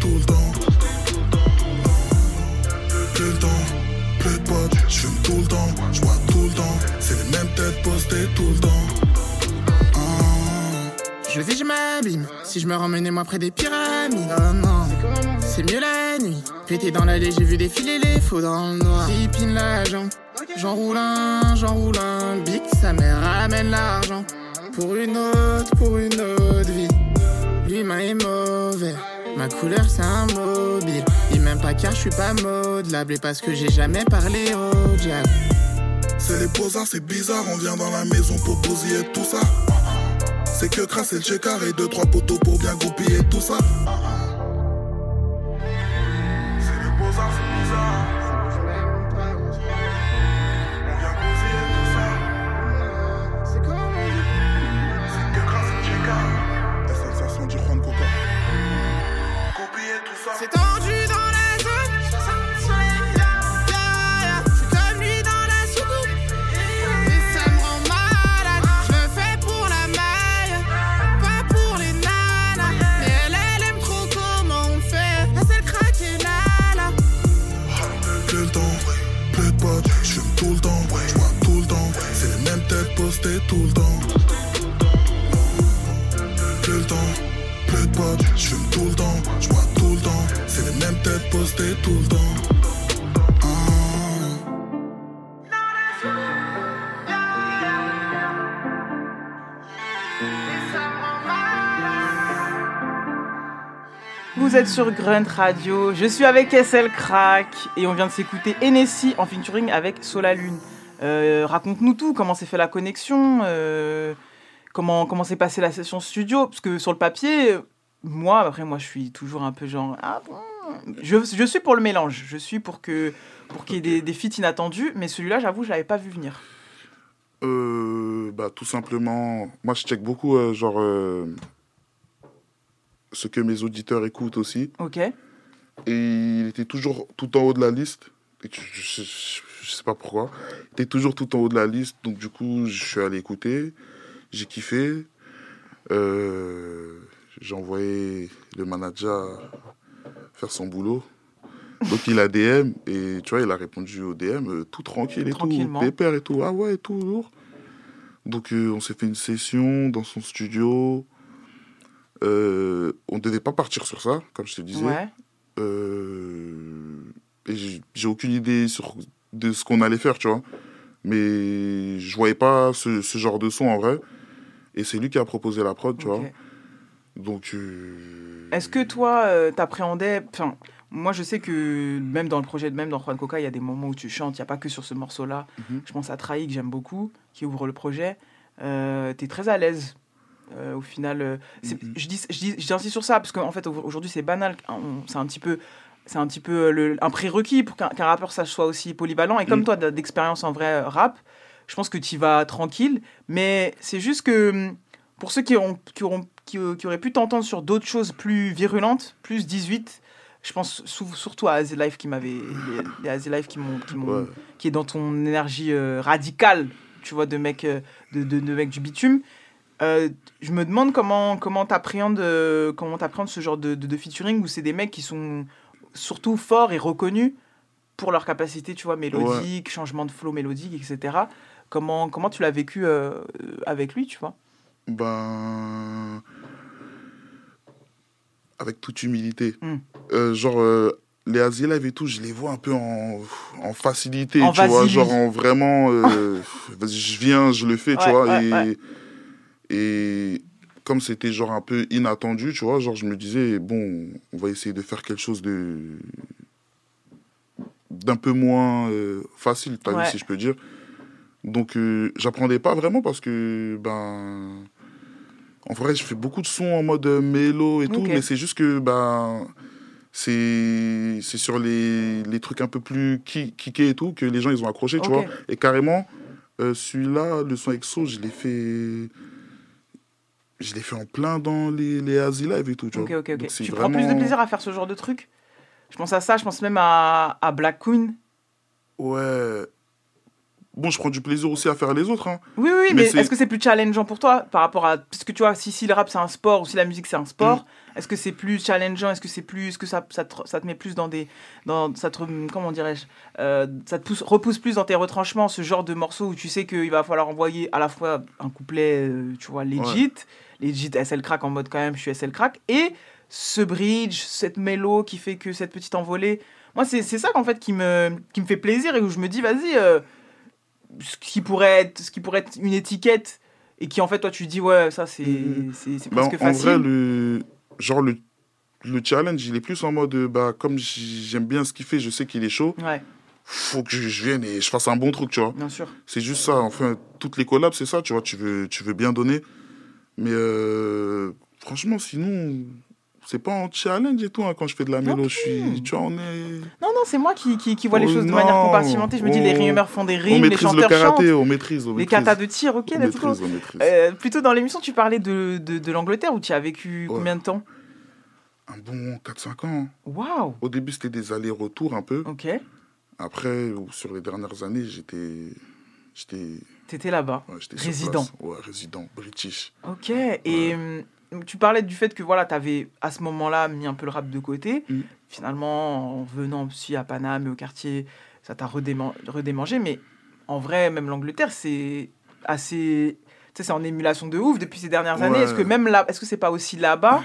tout le temps. Plus le temps, plus de potes, j'fume tout le temps, j'bois tout le temps. C'est les mêmes têtes postées tout le temps. Ah. Je vis, je m'abîme. Si je me ramenais moi près des pyramides, oh non, c'est mieux la nuit. Pété dans l'allée, j'ai vu défiler les faux dans le noir. J'épine la jambe, j'enroule un, j'enroule un. Big, sa mère ramène l'argent. Pour une autre, pour une autre vie. L'humain est mauvais. Ma couleur, c'est un mobile. Il m'aime pas car je suis pas modelable. Et parce que j'ai jamais parlé au diable. C'est les beaux-arts, c'est bizarre. On vient dans la maison pour bousiller tout ça. C'est que crasser le checker et deux, trois poteaux pour bien goupiller tout ça. Postées tout le temps. Plus le temps, plus de potes, je fume tout le temps, je bois tout le temps. C'est les mêmes têtes postées tout le temps. Vous êtes sur Grunt Radio, je suis avec SL Crack et on vient de s'écouter Hennessy en featuring avec Solalune. Euh, Raconte-nous tout, comment s'est fait la connexion, euh, comment comment s'est passée la session studio, parce que sur le papier, moi, après moi je suis toujours un peu genre, ah bon, je, je suis pour le mélange, je suis pour que pour qu'il y ait des, des feats inattendus, mais celui-là j'avoue je l'avais pas vu venir. Euh, bah, tout simplement, moi je check beaucoup, euh, genre, euh, ce que mes auditeurs écoutent aussi. Ok. Et il était toujours tout en haut de la liste. Et je, je, je- sais pas pourquoi. Il était toujours tout en haut de la liste. Donc, du coup, je suis allé écouter. J'ai kiffé. Euh, J'ai envoyé le manager faire son boulot. Donc, il a DM. Et tu vois, il a répondu au DM euh, tout tranquille et tout. Pépère et tout. Ah ouais, et tout lourd. Donc, euh, on s'est fait une session dans son studio. Euh, on ne devait pas partir sur ça, comme je te disais. Ouais. Et j'ai aucune idée sur, de ce qu'on allait faire, tu vois. Mais je voyais pas ce, ce genre de son en vrai. Et c'est lui qui a proposé la prod, tu vois. Donc, euh, Est-ce que toi, euh, t'appréhendais. Enfin, moi, je sais que même dans le projet de même, dans Juan Coca, il y a des moments où tu chantes. Il n'y a pas que sur ce morceau-là. Mhm. Je pense à Trahi, que j'aime beaucoup, qui ouvre le projet. Euh, tu es très à l'aise. Euh, au final, c'est- Mhm. je dis, je dis, j'insiste sur ça parce qu'en fait, au- aujourd'hui, c'est banal. hein, C'est un petit peu, c'est un petit peu euh, le- un prérequis pour qu'un rappeur sache soit aussi polyvalent. Et comme Mhm. toi, d'expérience en vrai euh, rap, je pense que tu vas tranquille. Mais c'est juste que hum, pour ceux qui, auront, qui, auront, qui, euh, qui auraient pu t'entendre sur d'autres choses plus virulentes, plus 18, je pense surtout à Azzy Life qui m'avait. Les, les Azzy Life qui m'ont. qui Ouais. qui est dans ton énergie euh, radicale, tu vois, de mec, de, de, de mec du bitume. Euh, je me demande comment comment t'appréhendes euh, comment ce genre de, de, de featuring où c'est des mecs qui sont surtout forts et reconnus pour leur capacité, tu vois, mélodique, changement de flow mélodique, etc. Comment comment tu l'as vécu euh, avec lui, tu vois? Ben. Avec toute humilité. Hmm. Euh, genre, euh, les Asie Live et tout, je les vois un peu en, en facilité, En tu vois. Genre, en vraiment. je viens, je le fais, tu vois. ouais, et, ouais. et comme c'était genre un peu inattendu, tu vois, genre, je me disais, bon, on va essayer de faire quelque chose de. d'un peu moins euh, facile, t'as Ouais. vu, si je peux dire. Donc, euh, j'apprenais pas vraiment parce que, ben. En vrai, je fais beaucoup de sons en mode euh, mélo et tout, mais c'est juste que, ben. C'est sur les, les trucs un peu plus ki- kickés et tout que les gens ils ont accroché, tu vois. Et carrément, euh, celui-là, le son EXO, je l'ai fait. Je l'ai fait en plein dans les, les Asi Live et tout, tu vois. ok, ok. Donc, c'est Tu prends plus de plaisir à faire ce genre de truc? Je pense à ça, je pense même à, à Black Queen. Ouais. bon, je prends du plaisir aussi à faire les autres. hein. Oui, oui, mais, est-ce que c'est plus challengeant pour toi par rapport à. Parce que tu vois, si, si le rap c'est un sport ou si la musique c'est un sport, Mm. est-ce que c'est plus challengeant? Est-ce que c'est plus. Est-ce que ça, ça, te, ça te met plus dans des. Dans, ça te. Comment dirais-je Euh, Ça te pousse, repousse plus dans tes retranchements, ce genre de morceau où tu sais qu'il va falloir envoyer à la fois un couplet, euh, tu vois, legit, legit SL crack en mode quand même, je suis SL crack, et ce bridge, cette mélo qui fait que cette petite envolée. Moi, c'est c'est ça qu'en fait qui me, qui me fait plaisir et où je me dis, vas-y. euh, ce qui pourrait être ce qui pourrait être une étiquette et qui en fait toi tu dis ouais ça c'est c'est c'est Bah, presque en facile vrai, le, genre, le, le challenge, il est plus en mode, bah, comme j'aime bien ce qu'il fait, je sais qu'il est chaud. ouais Faut que je, je vienne et je fasse un bon truc, tu vois. bien sûr C'est juste ça. Enfin, toutes les collabs, c'est ça, tu vois. Tu veux, tu veux bien donner. Mais euh, franchement, sinon, c'est pas en challenge et tout. hein, quand je fais de la mélo, je suis. Tu vois, on est. non non c'est moi qui, qui, qui vois les Oh choses de manière compartimentée je me dis les rimeurs font des rimes les maîtrise chanteurs le karaté, chantent on maîtrise. On les maîtrise. katas de tir ok let's go. Euh, plutôt dans l'émission tu parlais de, de, de l'Angleterre où tu as vécu combien de temps Un bon 4-5 ans. waouh Au début, c'était des allers-retours un peu. ok Après, sur les dernières années, j'étais. J'étais. T'étais là-bas ouais, sur résident place. Ouais, résident, british. Ok, et hum, tu parlais du fait que voilà, tu avais à ce moment-là mis un peu le rap de côté. Mm. Finalement, en venant aussi à Paname et au quartier, ça t'a redéman- redémangé. Mais en vrai, même l'Angleterre, c'est assez. Tu sais, c'est en émulation de ouf depuis ces dernières années. Est-ce que même là, est-ce que c'est pas aussi là-bas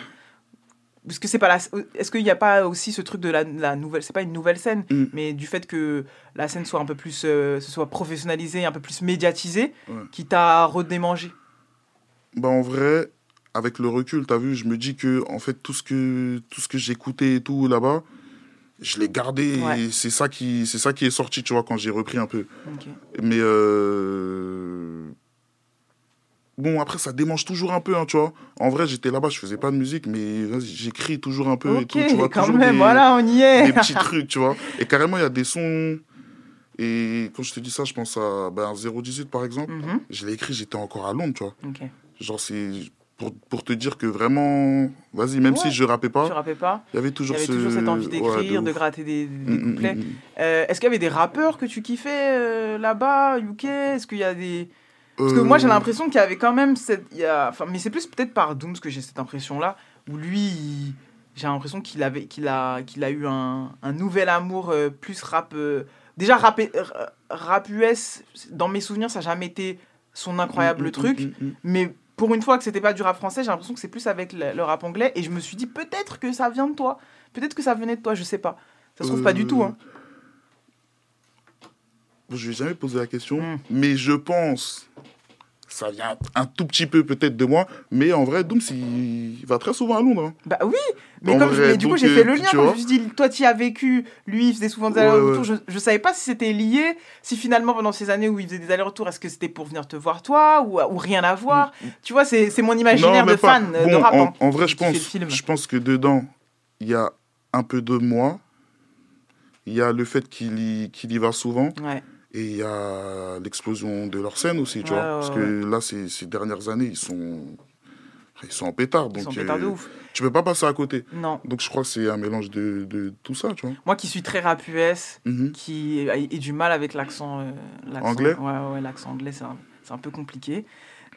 Est-ce que c'est pas la... Est-ce qu'il n'y a pas aussi ce truc de la, la nouvelle C'est pas une nouvelle scène, Mm. mais du fait que la scène soit un peu plus, euh, se soit professionnalisée, un peu plus médiatisée, Ouais. qui t'a redémangé? Bah, en vrai, avec le recul, t'as vu, je me dis que, en fait, tout ce que, tout ce que j'écoutais et tout là-bas, je l'ai gardé Ouais. et c'est ça, qui, c'est ça qui est sorti, tu vois, quand j'ai repris un peu. Mais euh... bon, après, ça démange toujours un peu, hein, tu vois. En vrai, j'étais là-bas, je faisais pas de musique, mais j'écris toujours un peu et tout, tu vois. quand toujours même, des, voilà, on y est. Des petits trucs, tu vois. Et carrément, il y a des sons. Et quand je te dis ça, je pense à ben, 018 par exemple. Mhm. Je l'ai écrit, j'étais encore à Londres, tu vois. Genre, c'est pour, pour te dire que vraiment, vas-y, même Ouais. si je rappais pas, il y avait toujours Il y avait ce- toujours cette envie ouais, d'écrire, de, gratter des, des Mm, mm, couplets. mm, mm. Euh, Est-ce qu'il y avait des rappeurs que tu kiffais euh, là-bas, UK Est-ce qu'il y a des... Parce que moi j'ai Euh, l'impression qu'il y avait quand même cette... il y a- Enfin, mais c'est plus peut-être par Dooms que j'ai cette impression-là, où lui, il- j'ai l'impression qu'il avait, qu'il a, qu'il a eu un, un nouvel amour euh, plus rap... euh, Déjà rap, rap US, dans mes souvenirs, ça n'a jamais été son incroyable Mm, mm, truc. mm, mm. Mais pour une fois que c'était pas du rap français, j'ai l'impression que c'est plus avec le, rap anglais. Et je me suis dit, peut-être que ça vient de toi. Peut-être que ça venait de toi, je sais pas. Ça se trouve pas du tout. Hein. Je vais jamais poser la question, Mm. mais je pense, ça vient un tout petit peu peut-être de moi, mais en vrai, Dooms, il, va très souvent à Londres. hein. Bah oui, mais, En comme je- vrai, mais du coup, j'ai fait le lien. Quand je me suis dit, toi, tu y as vécu, lui, il faisait souvent des Ouais, allers-retours. ouais. Je, je savais pas si c'était lié, si finalement, pendant ces années où il faisait des allers-retours, est-ce que c'était pour venir te voir toi ou, ou rien à voir? Tu vois, c'est mon imaginaire Mm, Non, de pas- fan bon, de rap. En, hein, en vrai, je pense, je pense que dedans, il y a un peu de moi, il y a le fait qu'il y, qu'il y va souvent, Ouais. Et il y a l'explosion de leur scène aussi, tu Ouais, vois. ouais, Parce que là, ces, ces dernières années, ils sont, ils sont en pétard. Ils Donc, sont pétard de euh, ouf. Tu peux pas passer à côté. Non. Donc, je crois que c'est un mélange de, de tout ça, tu vois. Moi qui suis très rap US, Mhm. qui ai ai du mal avec l'accent euh, Anglais Ouais, ouais, l'accent anglais, c'est un, c'est un peu compliqué.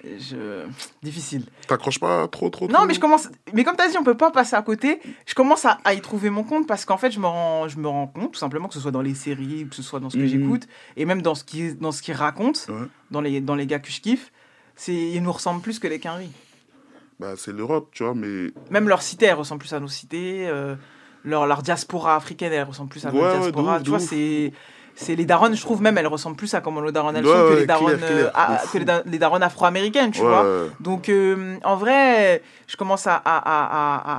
Je... Difficile. T'accroches pas trop, trop, Non, trop mais je commence. Mais comme tu as dit, on peut pas passer à côté. Je commence à, à y trouver mon compte parce qu'en fait, je me, rends, je me rends compte, tout simplement, que ce soit dans les séries, que ce soit dans ce que Mhm. j'écoute, et même dans ce qu'il dans ce qu'il raconte, Ouais. dans, les, dans les gars que je kiffe, c'est ils nous ressemblent plus que les Quinry. Bah, c'est l'Europe, tu vois, mais. Même leur cité, elle ressemble plus à nos cités. euh, leur, leur diaspora africaine, elle ressemble plus à Ouais, notre diaspora. ouf, tu vois, c'est. C'est les daronnes, je trouve même, elles ressemblent plus à daronnes elles Ouais, sont que ouais, les daronnes, clair, clair, euh, à- de que les, da- les daronnes afro-américaines, tu Ouais, vois. Donc, euh, en vrai, je commence à,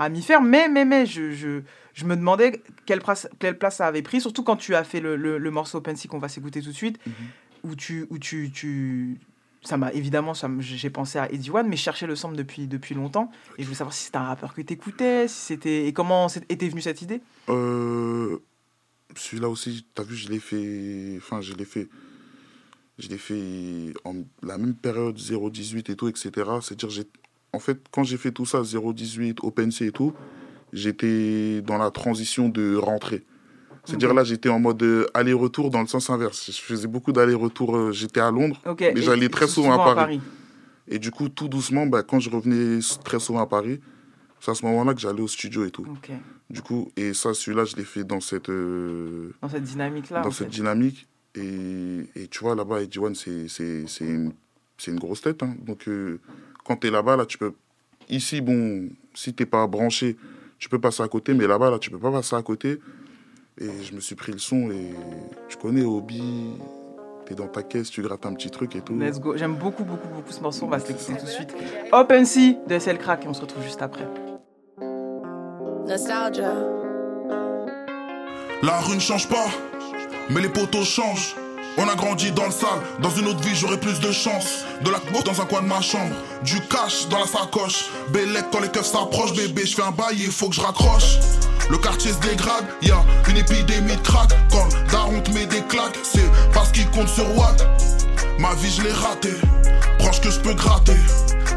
m'y faire, mais, mais, mais, je, je, je me demandais quelle place, quelle place ça avait pris, surtout quand tu as fait le, le, le morceau Open qu'on va s'écouter tout de suite, Mhm. où tu, où tu, tu, ça m'a évidemment, ça j'ai pensé à Eddie One, mais je cherchais le sample depuis, depuis longtemps, et je voulais savoir si c'était un rappeur que t'écoutais, si c'était, et comment était venue cette idée? Euh, Celui-là aussi, t'as vu, je l'ai fait. Enfin, je l'ai fait. Je l'ai fait en la même période 018 et tout, etc. C'est-à-dire, j'ai. En fait, quand j'ai fait tout ça, 018, OpenSea et tout, j'étais dans la transition de rentrée. C'est-à-dire là, j'étais en mode euh, aller-retour dans le sens inverse. Je faisais beaucoup d'aller-retour. euh, j'étais à Londres, mais j'allais très souvent, à Paris. Et du coup, tout doucement, bah, quand je revenais très souvent à Paris, c'est à ce moment-là que j'allais au studio et tout. Ok. Du coup, et ça, celui-là, je l'ai fait dans cette, euh, Dans cette dynamique-là. dans cette fait. dynamique. Et, et tu vois, là-bas, Eddie One, c'est c'est- c'est une, c'est une grosse tête. hein. Donc, euh, quand tu es là-bas, là, tu peux. Ici, bon, si t'es pas branché, tu peux passer à côté, mais là-bas, là, tu peux pas passer à côté. Et je me suis pris le son et tu connais Hobby, t'es dans ta caisse, tu grattes un petit truc et tout. Let's go. J'aime beaucoup, beaucoup, beaucoup ce morceau. On va se l'écouter tout de suite. Open Sea de SL Crack et on se retrouve juste après. Nostalgia. La rue ne change pas, mais les poteaux changent. On a grandi dans le sale, dans une autre vie j'aurais plus de chance. De la coke dans un coin de ma chambre, du cash dans la sacoche. Bellec quand les keufs s'approchent, bébé, je fais un bail, il faut que je raccroche. Le quartier se dégrade, y a une épidémie de crack. Quand daron te met des claques, c'est parce qu'il compte sur Watt. Ma vie je l'ai ratée, proche que je peux gratter.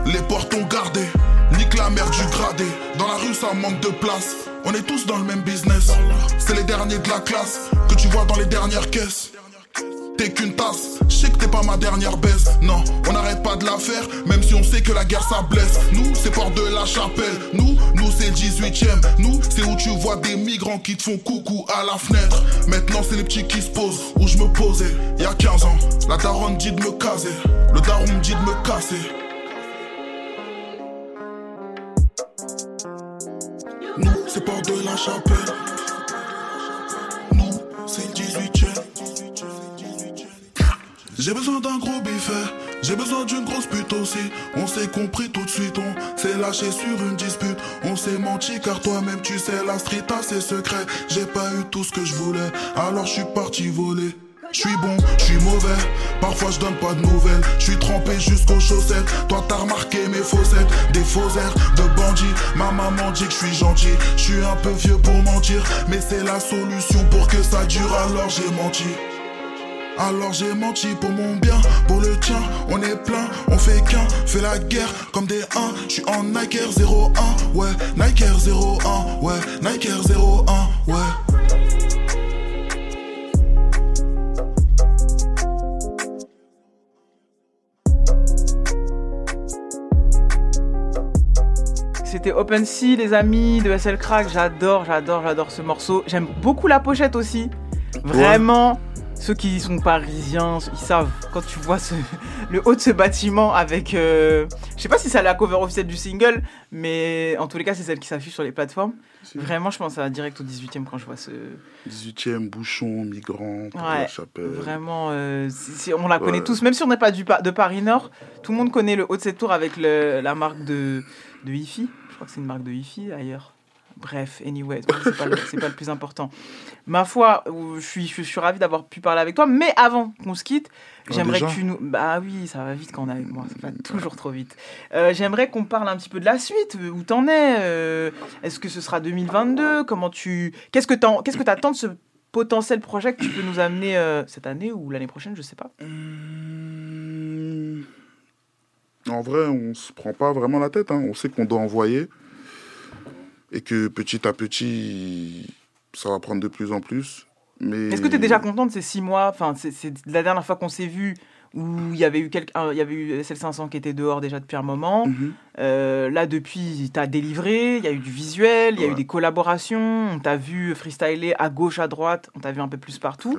Les portes ont gardé, nique la merde du gradé. Dans la rue ça manque de place, on est tous dans le même business. C'est les derniers de la classe que tu vois dans les dernières caisses. T'es qu'une tasse, je sais que t'es pas ma dernière baisse. Non, on n'arrête pas de la faire, même si on sait que la guerre ça blesse. Nous, c'est port de la chapelle. Nous, nous c'est le 18ème. Nous, c'est où tu vois des migrants qui te font coucou à la fenêtre. Maintenant, c'est les petits qui se posent, où je me posais. Y a 15 ans, la daronne dit de me caser. Le daron me dit de me casser. Nous, c'est port de la chapelle. Nous, c'est le 18ème. J'ai besoin d'un gros biffet, j'ai besoin d'une grosse pute aussi. On s'est compris tout de suite, on s'est lâché sur une dispute. On s'est menti car toi-même tu sais, la street a ses secrets. J'ai pas eu tout ce que je voulais, alors je suis parti voler. Je suis bon, je suis mauvais, parfois je donne pas de nouvelles. Je suis trempé jusqu'aux chaussettes. Toi t'as remarqué mes faussettes, des faux airs de bandit. Ma maman dit que je suis gentil, je suis un peu vieux pour mentir, mais c'est la solution pour que ça dure. Alors j'ai menti. Alors j'ai menti pour mon bien, pour le tien, on est plein, on fait qu'un, fait la guerre comme des 1, je suis en Nike Air 01, ouais, Nike Air 01, ouais, Nike Air 01, ouais. C'était Open Sea, les amis de SL Crack. J'adore, j'adore, j'adore ce morceau. J'aime beaucoup la pochette aussi. Vraiment, ceux qui sont parisiens, ils savent. Quand tu vois ce- le haut de ce bâtiment avec. euh, je sais pas si c'est la cover officielle du single, mais en tous les cas, c'est celle qui s'affiche sur les plateformes. Vraiment, je pense à direct au 18ème quand je vois ce. 18e, bouchon, migrant, Ouais, chapelle. vraiment, euh, on la connaît tous, même si on n'est pas du, de Paris Nord, tout le monde connaît le haut de cette tour avec le- la marque de, de hi-fi. Je crois que c'est une marque de hi-fi ailleurs. Bref, anyway, c'est pas, pas le plus important. Ma foi, je suis, je suis ravi d'avoir pu parler avec toi, mais avant qu'on se quitte, Ah, j'aimerais que tu nous. Bah oui, ça va vite quand on est avec moi, ça va toujours trop vite. Euh, j'aimerais qu'on parle un petit peu de la suite, où t'en es. euh, Est-ce que ce sera 2022 Comment tu. Qu'est-ce que t'en- qu'est-ce que t'attends de ce potentiel projet que tu peux nous amener euh, cette année ou l'année prochaine, je sais pas. En vrai, on se prend pas vraiment la tête. hein. On sait qu'on doit envoyer et que petit à petit, ça va prendre de plus en plus. Mais Est-ce que tu es déjà content de ces six mois? Enfin, c'est la dernière fois qu'on s'est vu où il y avait eu quelques, un- il y avait eu SL500 qui était dehors déjà depuis un moment. Mhm. Euh, là, depuis, tu as délivré, il y a eu du visuel, il y a eu des collaborations, on t'a vu freestyler à gauche, à droite, on t'a vu un peu plus partout.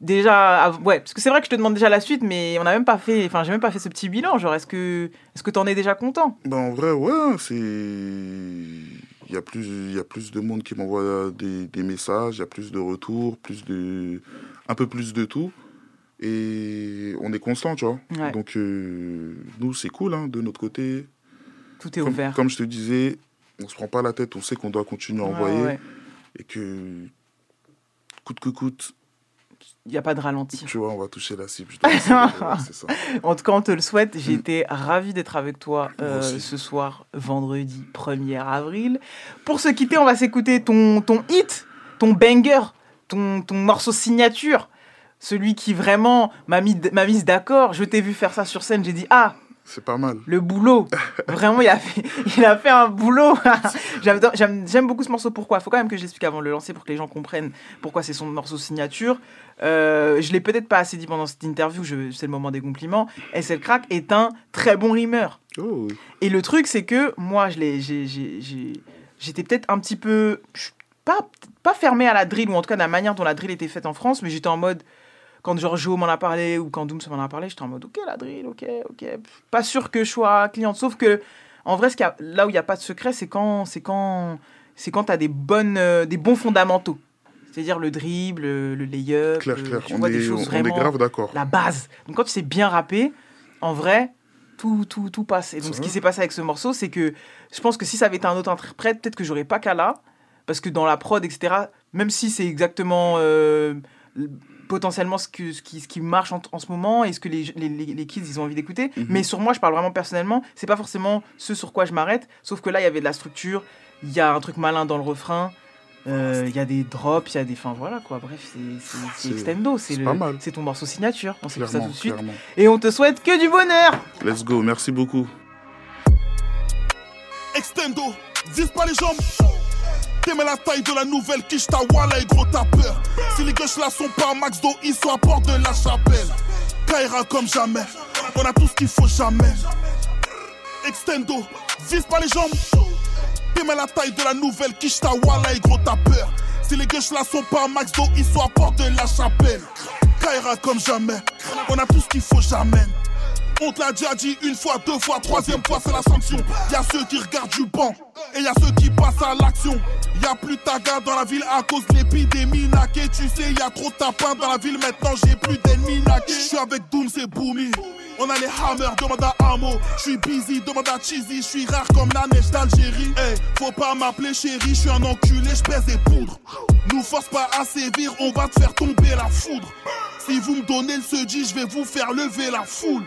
Déjà, ouais, parce que c'est vrai que je te demande déjà la suite, mais on n'a même pas fait, enfin, j'ai même pas fait ce petit bilan. Genre, est-ce que, est-ce que t'en es déjà content? Ben, en vrai, ouais, c'est. Il y, a plus, il y a plus de monde qui m'envoie des, des messages, il y a plus de retours, plus de... un peu plus de tout. Et on est constant, tu vois. Ouais. Donc, euh, nous, c'est cool, hein, de notre côté. Tout est comme, ouvert. Comme je te disais, on se prend pas la tête, on sait qu'on doit continuer à Ouais, envoyer. ouais. Et que, coûte que coûte, Il n'y a pas de ralenti. tu vois, on va toucher la cible. Ça. En tout cas, on te le souhaite. J'ai été ravi d'être avec toi euh, ce soir, vendredi 1er avril. Pour se quitter, on va s'écouter ton, ton hit, ton banger, ton, ton morceau signature. Celui qui vraiment m'a mis, m'a mise d'accord. Je t'ai vu faire ça sur scène. J'ai dit, ah, C'est pas mal. Le boulot. Vraiment, il a fait, il a fait un boulot. J'aime beaucoup ce morceau. Pourquoi? Il faut quand même que je l'explique avant de le lancer pour que les gens comprennent pourquoi c'est son morceau signature. Euh, je l'ai peut-être pas assez dit pendant cette interview, c'est le moment des compliments. SL Crack est un très bon rimeur. Oh, Et le truc, c'est que moi, j'étais peut-être un petit peu. Pas, pas fermé à la drill, ou en tout cas de la manière dont la drill était faite en France, mais j'étais en mode. Quand Joe m'en a parlé ou quand Dooms m'en a parlé, j'étais en mode ok, la drill, ok, ok. Pas sûr que je sois cliente. Sauf que, en vrai, ce y a- là où il n'y a pas de secret, c'est quand c'est quand c'est quand tu as des, bonnes, euh, des bons fondamentaux. C'est-à-dire le dribble, le, le lay-up, Clair, euh, clair. On vois, est- des choses on est vraiment. grave d'accord. La base. Donc quand tu sais bien rapper, en vrai, tout, tout, tout passe. Et donc ce qui s'est passé avec ce morceau, c'est que je pense que si ça avait été un autre interprète, peut-être que j'aurais pas Kala. Parce que dans la prod, etc., même si c'est exactement euh, potentiellement ce, que, ce, qui, ce qui marche en, en ce moment et ce que les, les, les- les kids ils ont envie d'écouter, Mhm. mais sur moi, je parle vraiment personnellement, c'est pas forcément ce sur quoi je m'arrête, sauf que là, il y avait de la structure, il y a un truc malin dans le refrain. euh, Il y a des drops, il y a des. Enfin voilà quoi, bref, c'est- c'est c'est C'est- extendo, c'est c'est le- pas mal. c'est ton morceau signature, on sait ça tout de suite. clairement. Et on te souhaite que du bonheur Let's go, merci beaucoup. Extendo, vise pas les jambes. T'aimais la taille de la nouvelle quiche ta et gros t'as peur. Si les gauches là sont pas max d'eau, ils sont à bord de la chapelle. Kaira comme jamais, on a tout ce qu'il faut jamais. Extendo, vise pas les jambes. T'aimais la taille de la nouvelle quiche ta et gros t'as peur. Si les gauches là sont pas max d'eau, ils sont à bord de la chapelle. Kaira comme jamais, on a tout ce qu'il faut jamais. On te l'a déjà dit une fois, deux fois, troisième fois, c'est la sanction. Y a ceux qui regardent du banc et y a ceux qui passent à l'action. Y a plus de dans la ville à cause de l'épidémie naquée. Tu sais, y a trop de tapins dans la ville maintenant, j'ai plus d'ennemis naqués. Je suis avec Doom, c'est Boomy. On a les hammers, demande à Amo. Je suis busy, demande à Cheesy. Je suis rare comme la neige d'Algérie. Hey, faut pas m'appeler chérie, je suis un enculé, je pèse des poudres. Nous force pas à sévir, on va te faire tomber la foudre. Si vous me donnez le dit, je vais vous faire lever la foule.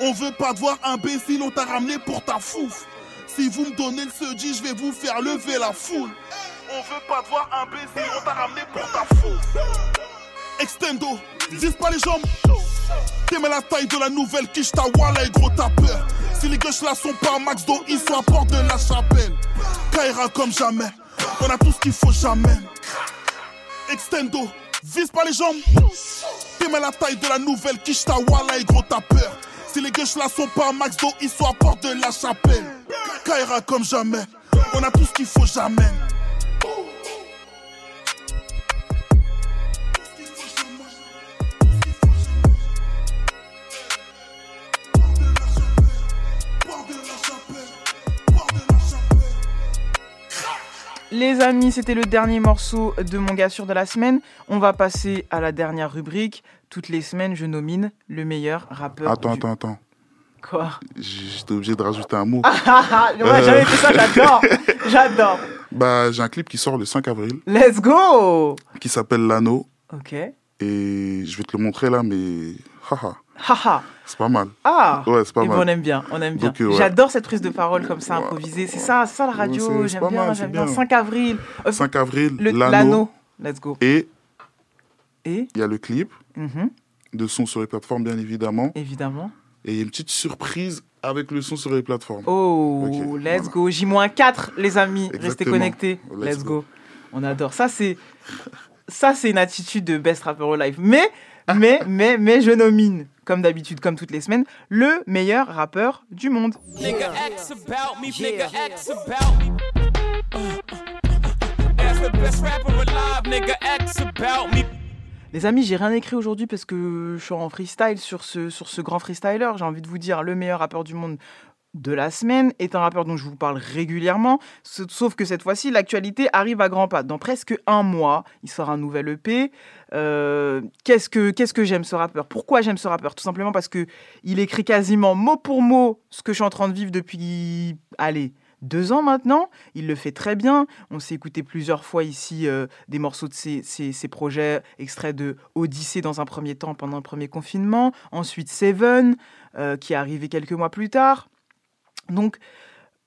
On veut pas te voir imbécile, on t'a ramené pour ta fouf. Si vous me donnez le se dit, je vais vous faire lever la foule. On veut pas te voir imbécile, on t'a ramené pour ta fouf. Extendo, vise pas les jambes. T'aimais la taille de la nouvelle quiche ta et gros t'as peur. Si les gauches là sont pas max d'eau, ils sont à bord de la chapelle. Kaira comme jamais, on a tout ce qu'il faut jamais. Extendo, vise pas les jambes. T'aimais la taille de la nouvelle quiche ta et gros t'as peur. Si les gauches là sont pas max d'eau, ils sont à bord de la chapelle. Kaira comme jamais, on a tout ce qu'il faut jamais. Les amis, c'était le dernier morceau de mon gars sûr de la semaine. On va passer à la dernière rubrique. Toutes les semaines, je nomine le meilleur rappeur. Attends, du- attends, attends. Quoi J'étais obligé de rajouter un mot. Ouais, j'avais fait ça, j'adore. J'adore. Bah, j'ai un clip qui sort le 5 avril Let's go qui s'appelle L'Anneau. Ok. Et je vais te le montrer là, mais. Haha, Haha. c'est pas mal. Ah Ouais, c'est pas Et mal. bon, on aime bien, on aime bien. Euh, ouais. J'adore cette prise de parole comme ça, improvisée. C'est ça, c'est ça la radio. j'aime bien, j'aime bien. bien. 5 avril. Euh, 5 avril, le- L'Anneau. Let's go. Et Et il y a le clip Mhm. de son sur les plateformes, bien évidemment. Évidemment. Et il y a une petite surprise avec le son sur les plateformes. Oh, let's go. J-4, les amis. Restez connectés. Let's, Let's go. On adore. Ça, c'est. Ça, c'est une attitude de best rapper live. Mais, mais, mais, mais, je nomine, comme d'habitude, comme toutes les semaines, le meilleur rappeur du monde. Nigga X about Les amis, j'ai rien écrit aujourd'hui parce que je suis en freestyle sur ce, grand freestyler. J'ai envie de vous dire, le meilleur rappeur du monde de la semaine est un rappeur dont je vous parle régulièrement. Sauf que cette fois-ci, l'actualité arrive à grands pas. Dans presque un mois, il sort un nouvel EP. Euh, qu'est-ce que qu'est-ce que j'aime ce rappeur? Pourquoi j'aime ce rappeur? Tout simplement parce que il écrit quasiment mot pour mot ce que je suis en train de vivre depuis, allez, deux ans maintenant. Il le fait très bien. On s'est écouté plusieurs fois ici euh, des morceaux de ses, ses- projets, extraits de Odyssée dans un premier temps pendant le premier confinement. Ensuite Seven, euh, qui est arrivé quelques mois plus tard. Donc,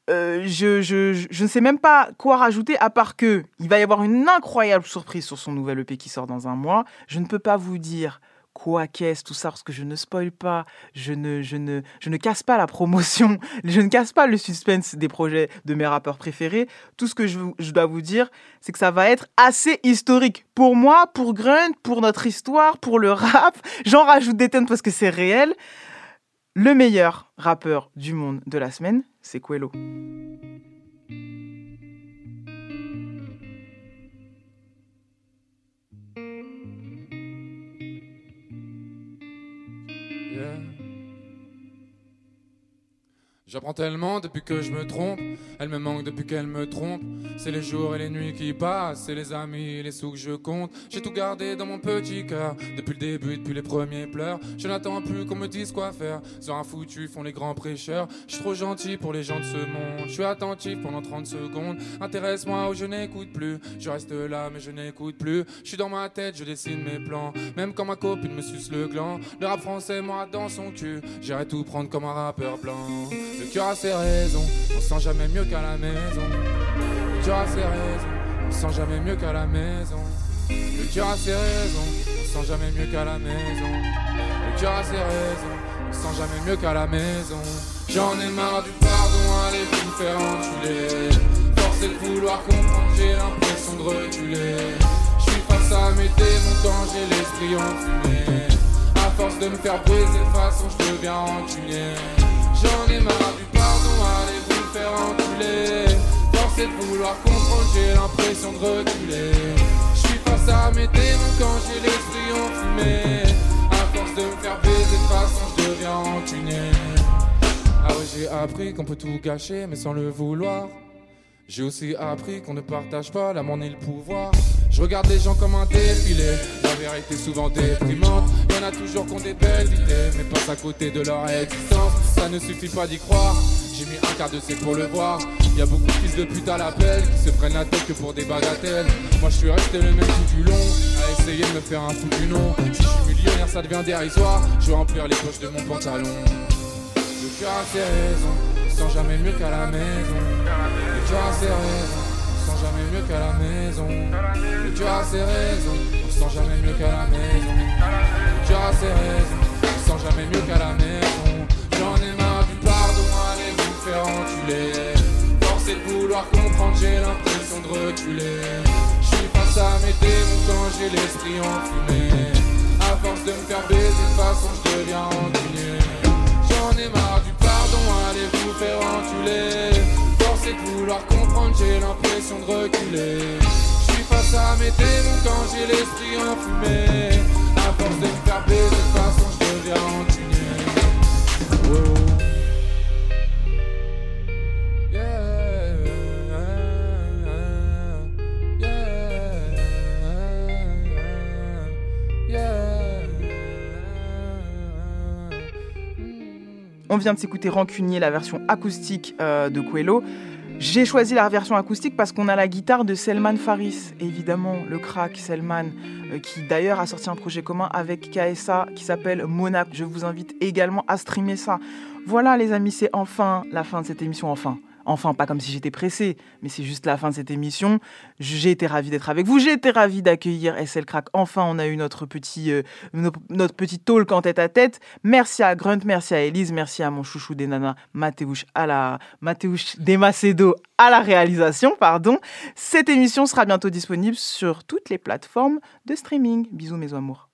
euh, je, je- je- je ne sais même pas quoi rajouter à part que il va y avoir une incroyable surprise sur son nouvel EP qui sort dans un mois. Je ne peux pas vous dire quoi qu'est-ce, tout ça, parce que je ne spoil pas, je ne, je, ne, je ne casse pas la promotion, je ne casse pas le suspense des projets de mes rappeurs préférés. Tout ce que je, dois vous dire, c'est que ça va être assez historique. Pour moi, pour Grunt, pour notre histoire, pour le rap. J'en rajoute des tonnes parce que c'est réel. Le meilleur rappeur du monde de la semaine, c'est Quello. Yeah. J'apprends tellement depuis que je me trompe. Elle me manque depuis qu'elle me trompe. C'est les jours et les nuits qui passent. C'est les amis et les sous que je compte. J'ai tout gardé dans mon petit cœur. Depuis le début, depuis les premiers pleurs. Je n'attends plus qu'on me dise quoi faire. Sur un foutu font les grands prêcheurs. Je suis trop gentil pour les gens de ce monde. Je suis attentif pendant 30 secondes. Intéresse-moi ou je n'écoute plus. Je reste là mais je n'écoute plus. Je suis dans ma tête, je dessine mes plans. Même quand ma copine me suce le gland. Le rap français, moi, dans son cul. J'irai tout prendre comme un rappeur blanc. Le cœur a ses raisons, on se sent jamais mieux qu'à la maison. Le cœur a ses raisons, on se sent jamais mieux qu'à la maison. Le cœur a ses raisons, on se sent jamais mieux qu'à la maison. Le cœur a ses raisons, on se sent jamais mieux qu'à la maison. J'en ai marre du pardon, allez vous me faire enculer. Forcé de vouloir comprendre, j'ai l'impression de reculer. Je suis face à mes démons quand j'ai l'esprit enfumé. À force de me faire baiser de façon, je deviens rancunier. J'en ai marre du pardon, allez vous me faire enculer. Forcé de vouloir comprendre, j'ai l'impression de reculer. Je suis face à mes démons quand j'ai l'esprit enfumé. À force de me faire baiser de façon, je deviens. Ah ouais, j'ai appris qu'on peut tout gâcher, mais sans le vouloir. J'ai aussi appris qu'on ne partage pas l'amour ni le pouvoir. Je regarde les gens comme un défilé, la vérité souvent déprimante. Y'en a toujours qui ont des belles mais passent à côté de leur existence. Ça ne suffit pas d'y croire. J'ai mis un quart de siècle pour le voir. Y a beaucoup de fils de pute à l'appel qui se prennent la tête que pour des bagatelles. Moi je suis resté le même tout du long, à essayer de me faire un fou du nom. Si je suis millionnaire, ça devient dérisoire. Je vais remplir les poches de mon pantalon. Le cœur a ses raisons, sans jamais mieux qu'à la maison. Le cœur a ses raisons, sans jamais mieux qu'à la maison. Le cœur a ses raisons, sans jamais mieux qu'à la maison. Le cœur a ses raisons, sans jamais mieux qu'à la maison. J'en ai marre du pardon, allez vous faire enculer. Forcé de vouloir comprendre, j'ai l'impression de reculer. Je suis face à mes démons quand j'ai l'esprit enfumé. À force de me faire baiser de façon, je deviens. J'en ai marre vous faire enculer. Forcé de vouloir comprendre, j'ai l'impression de reculer. Je suis face à mes démons quand j'ai l'esprit enfumé. À force de me faire baiser de façon, je deviens rancunier. Wow. On vient de s'écouter Rancunier, la version acoustique euh, de Quello. J'ai choisi la version acoustique parce qu'on a la guitare de Selman Faris, évidemment, le crack Selman, euh, qui d'ailleurs a sorti un projet commun avec KSA qui s'appelle Monac. Je vous invite également à streamer ça. Voilà les amis, c'est enfin la fin de cette émission, enfin. Enfin, pas comme si j'étais pressé, mais c'est juste la fin de cette émission. J'ai été ravi d'être avec vous. J'ai été ravi d'accueillir SL Crack. Enfin, on a eu notre petit, euh, no- notre petit talk en tête à tête. Merci à Grunt, merci à Elise, merci à mon chouchou des nanas, Mathéouche à la, des Macedo à la réalisation, pardon. Cette émission sera bientôt disponible sur toutes les plateformes de streaming. Bisous mes amours.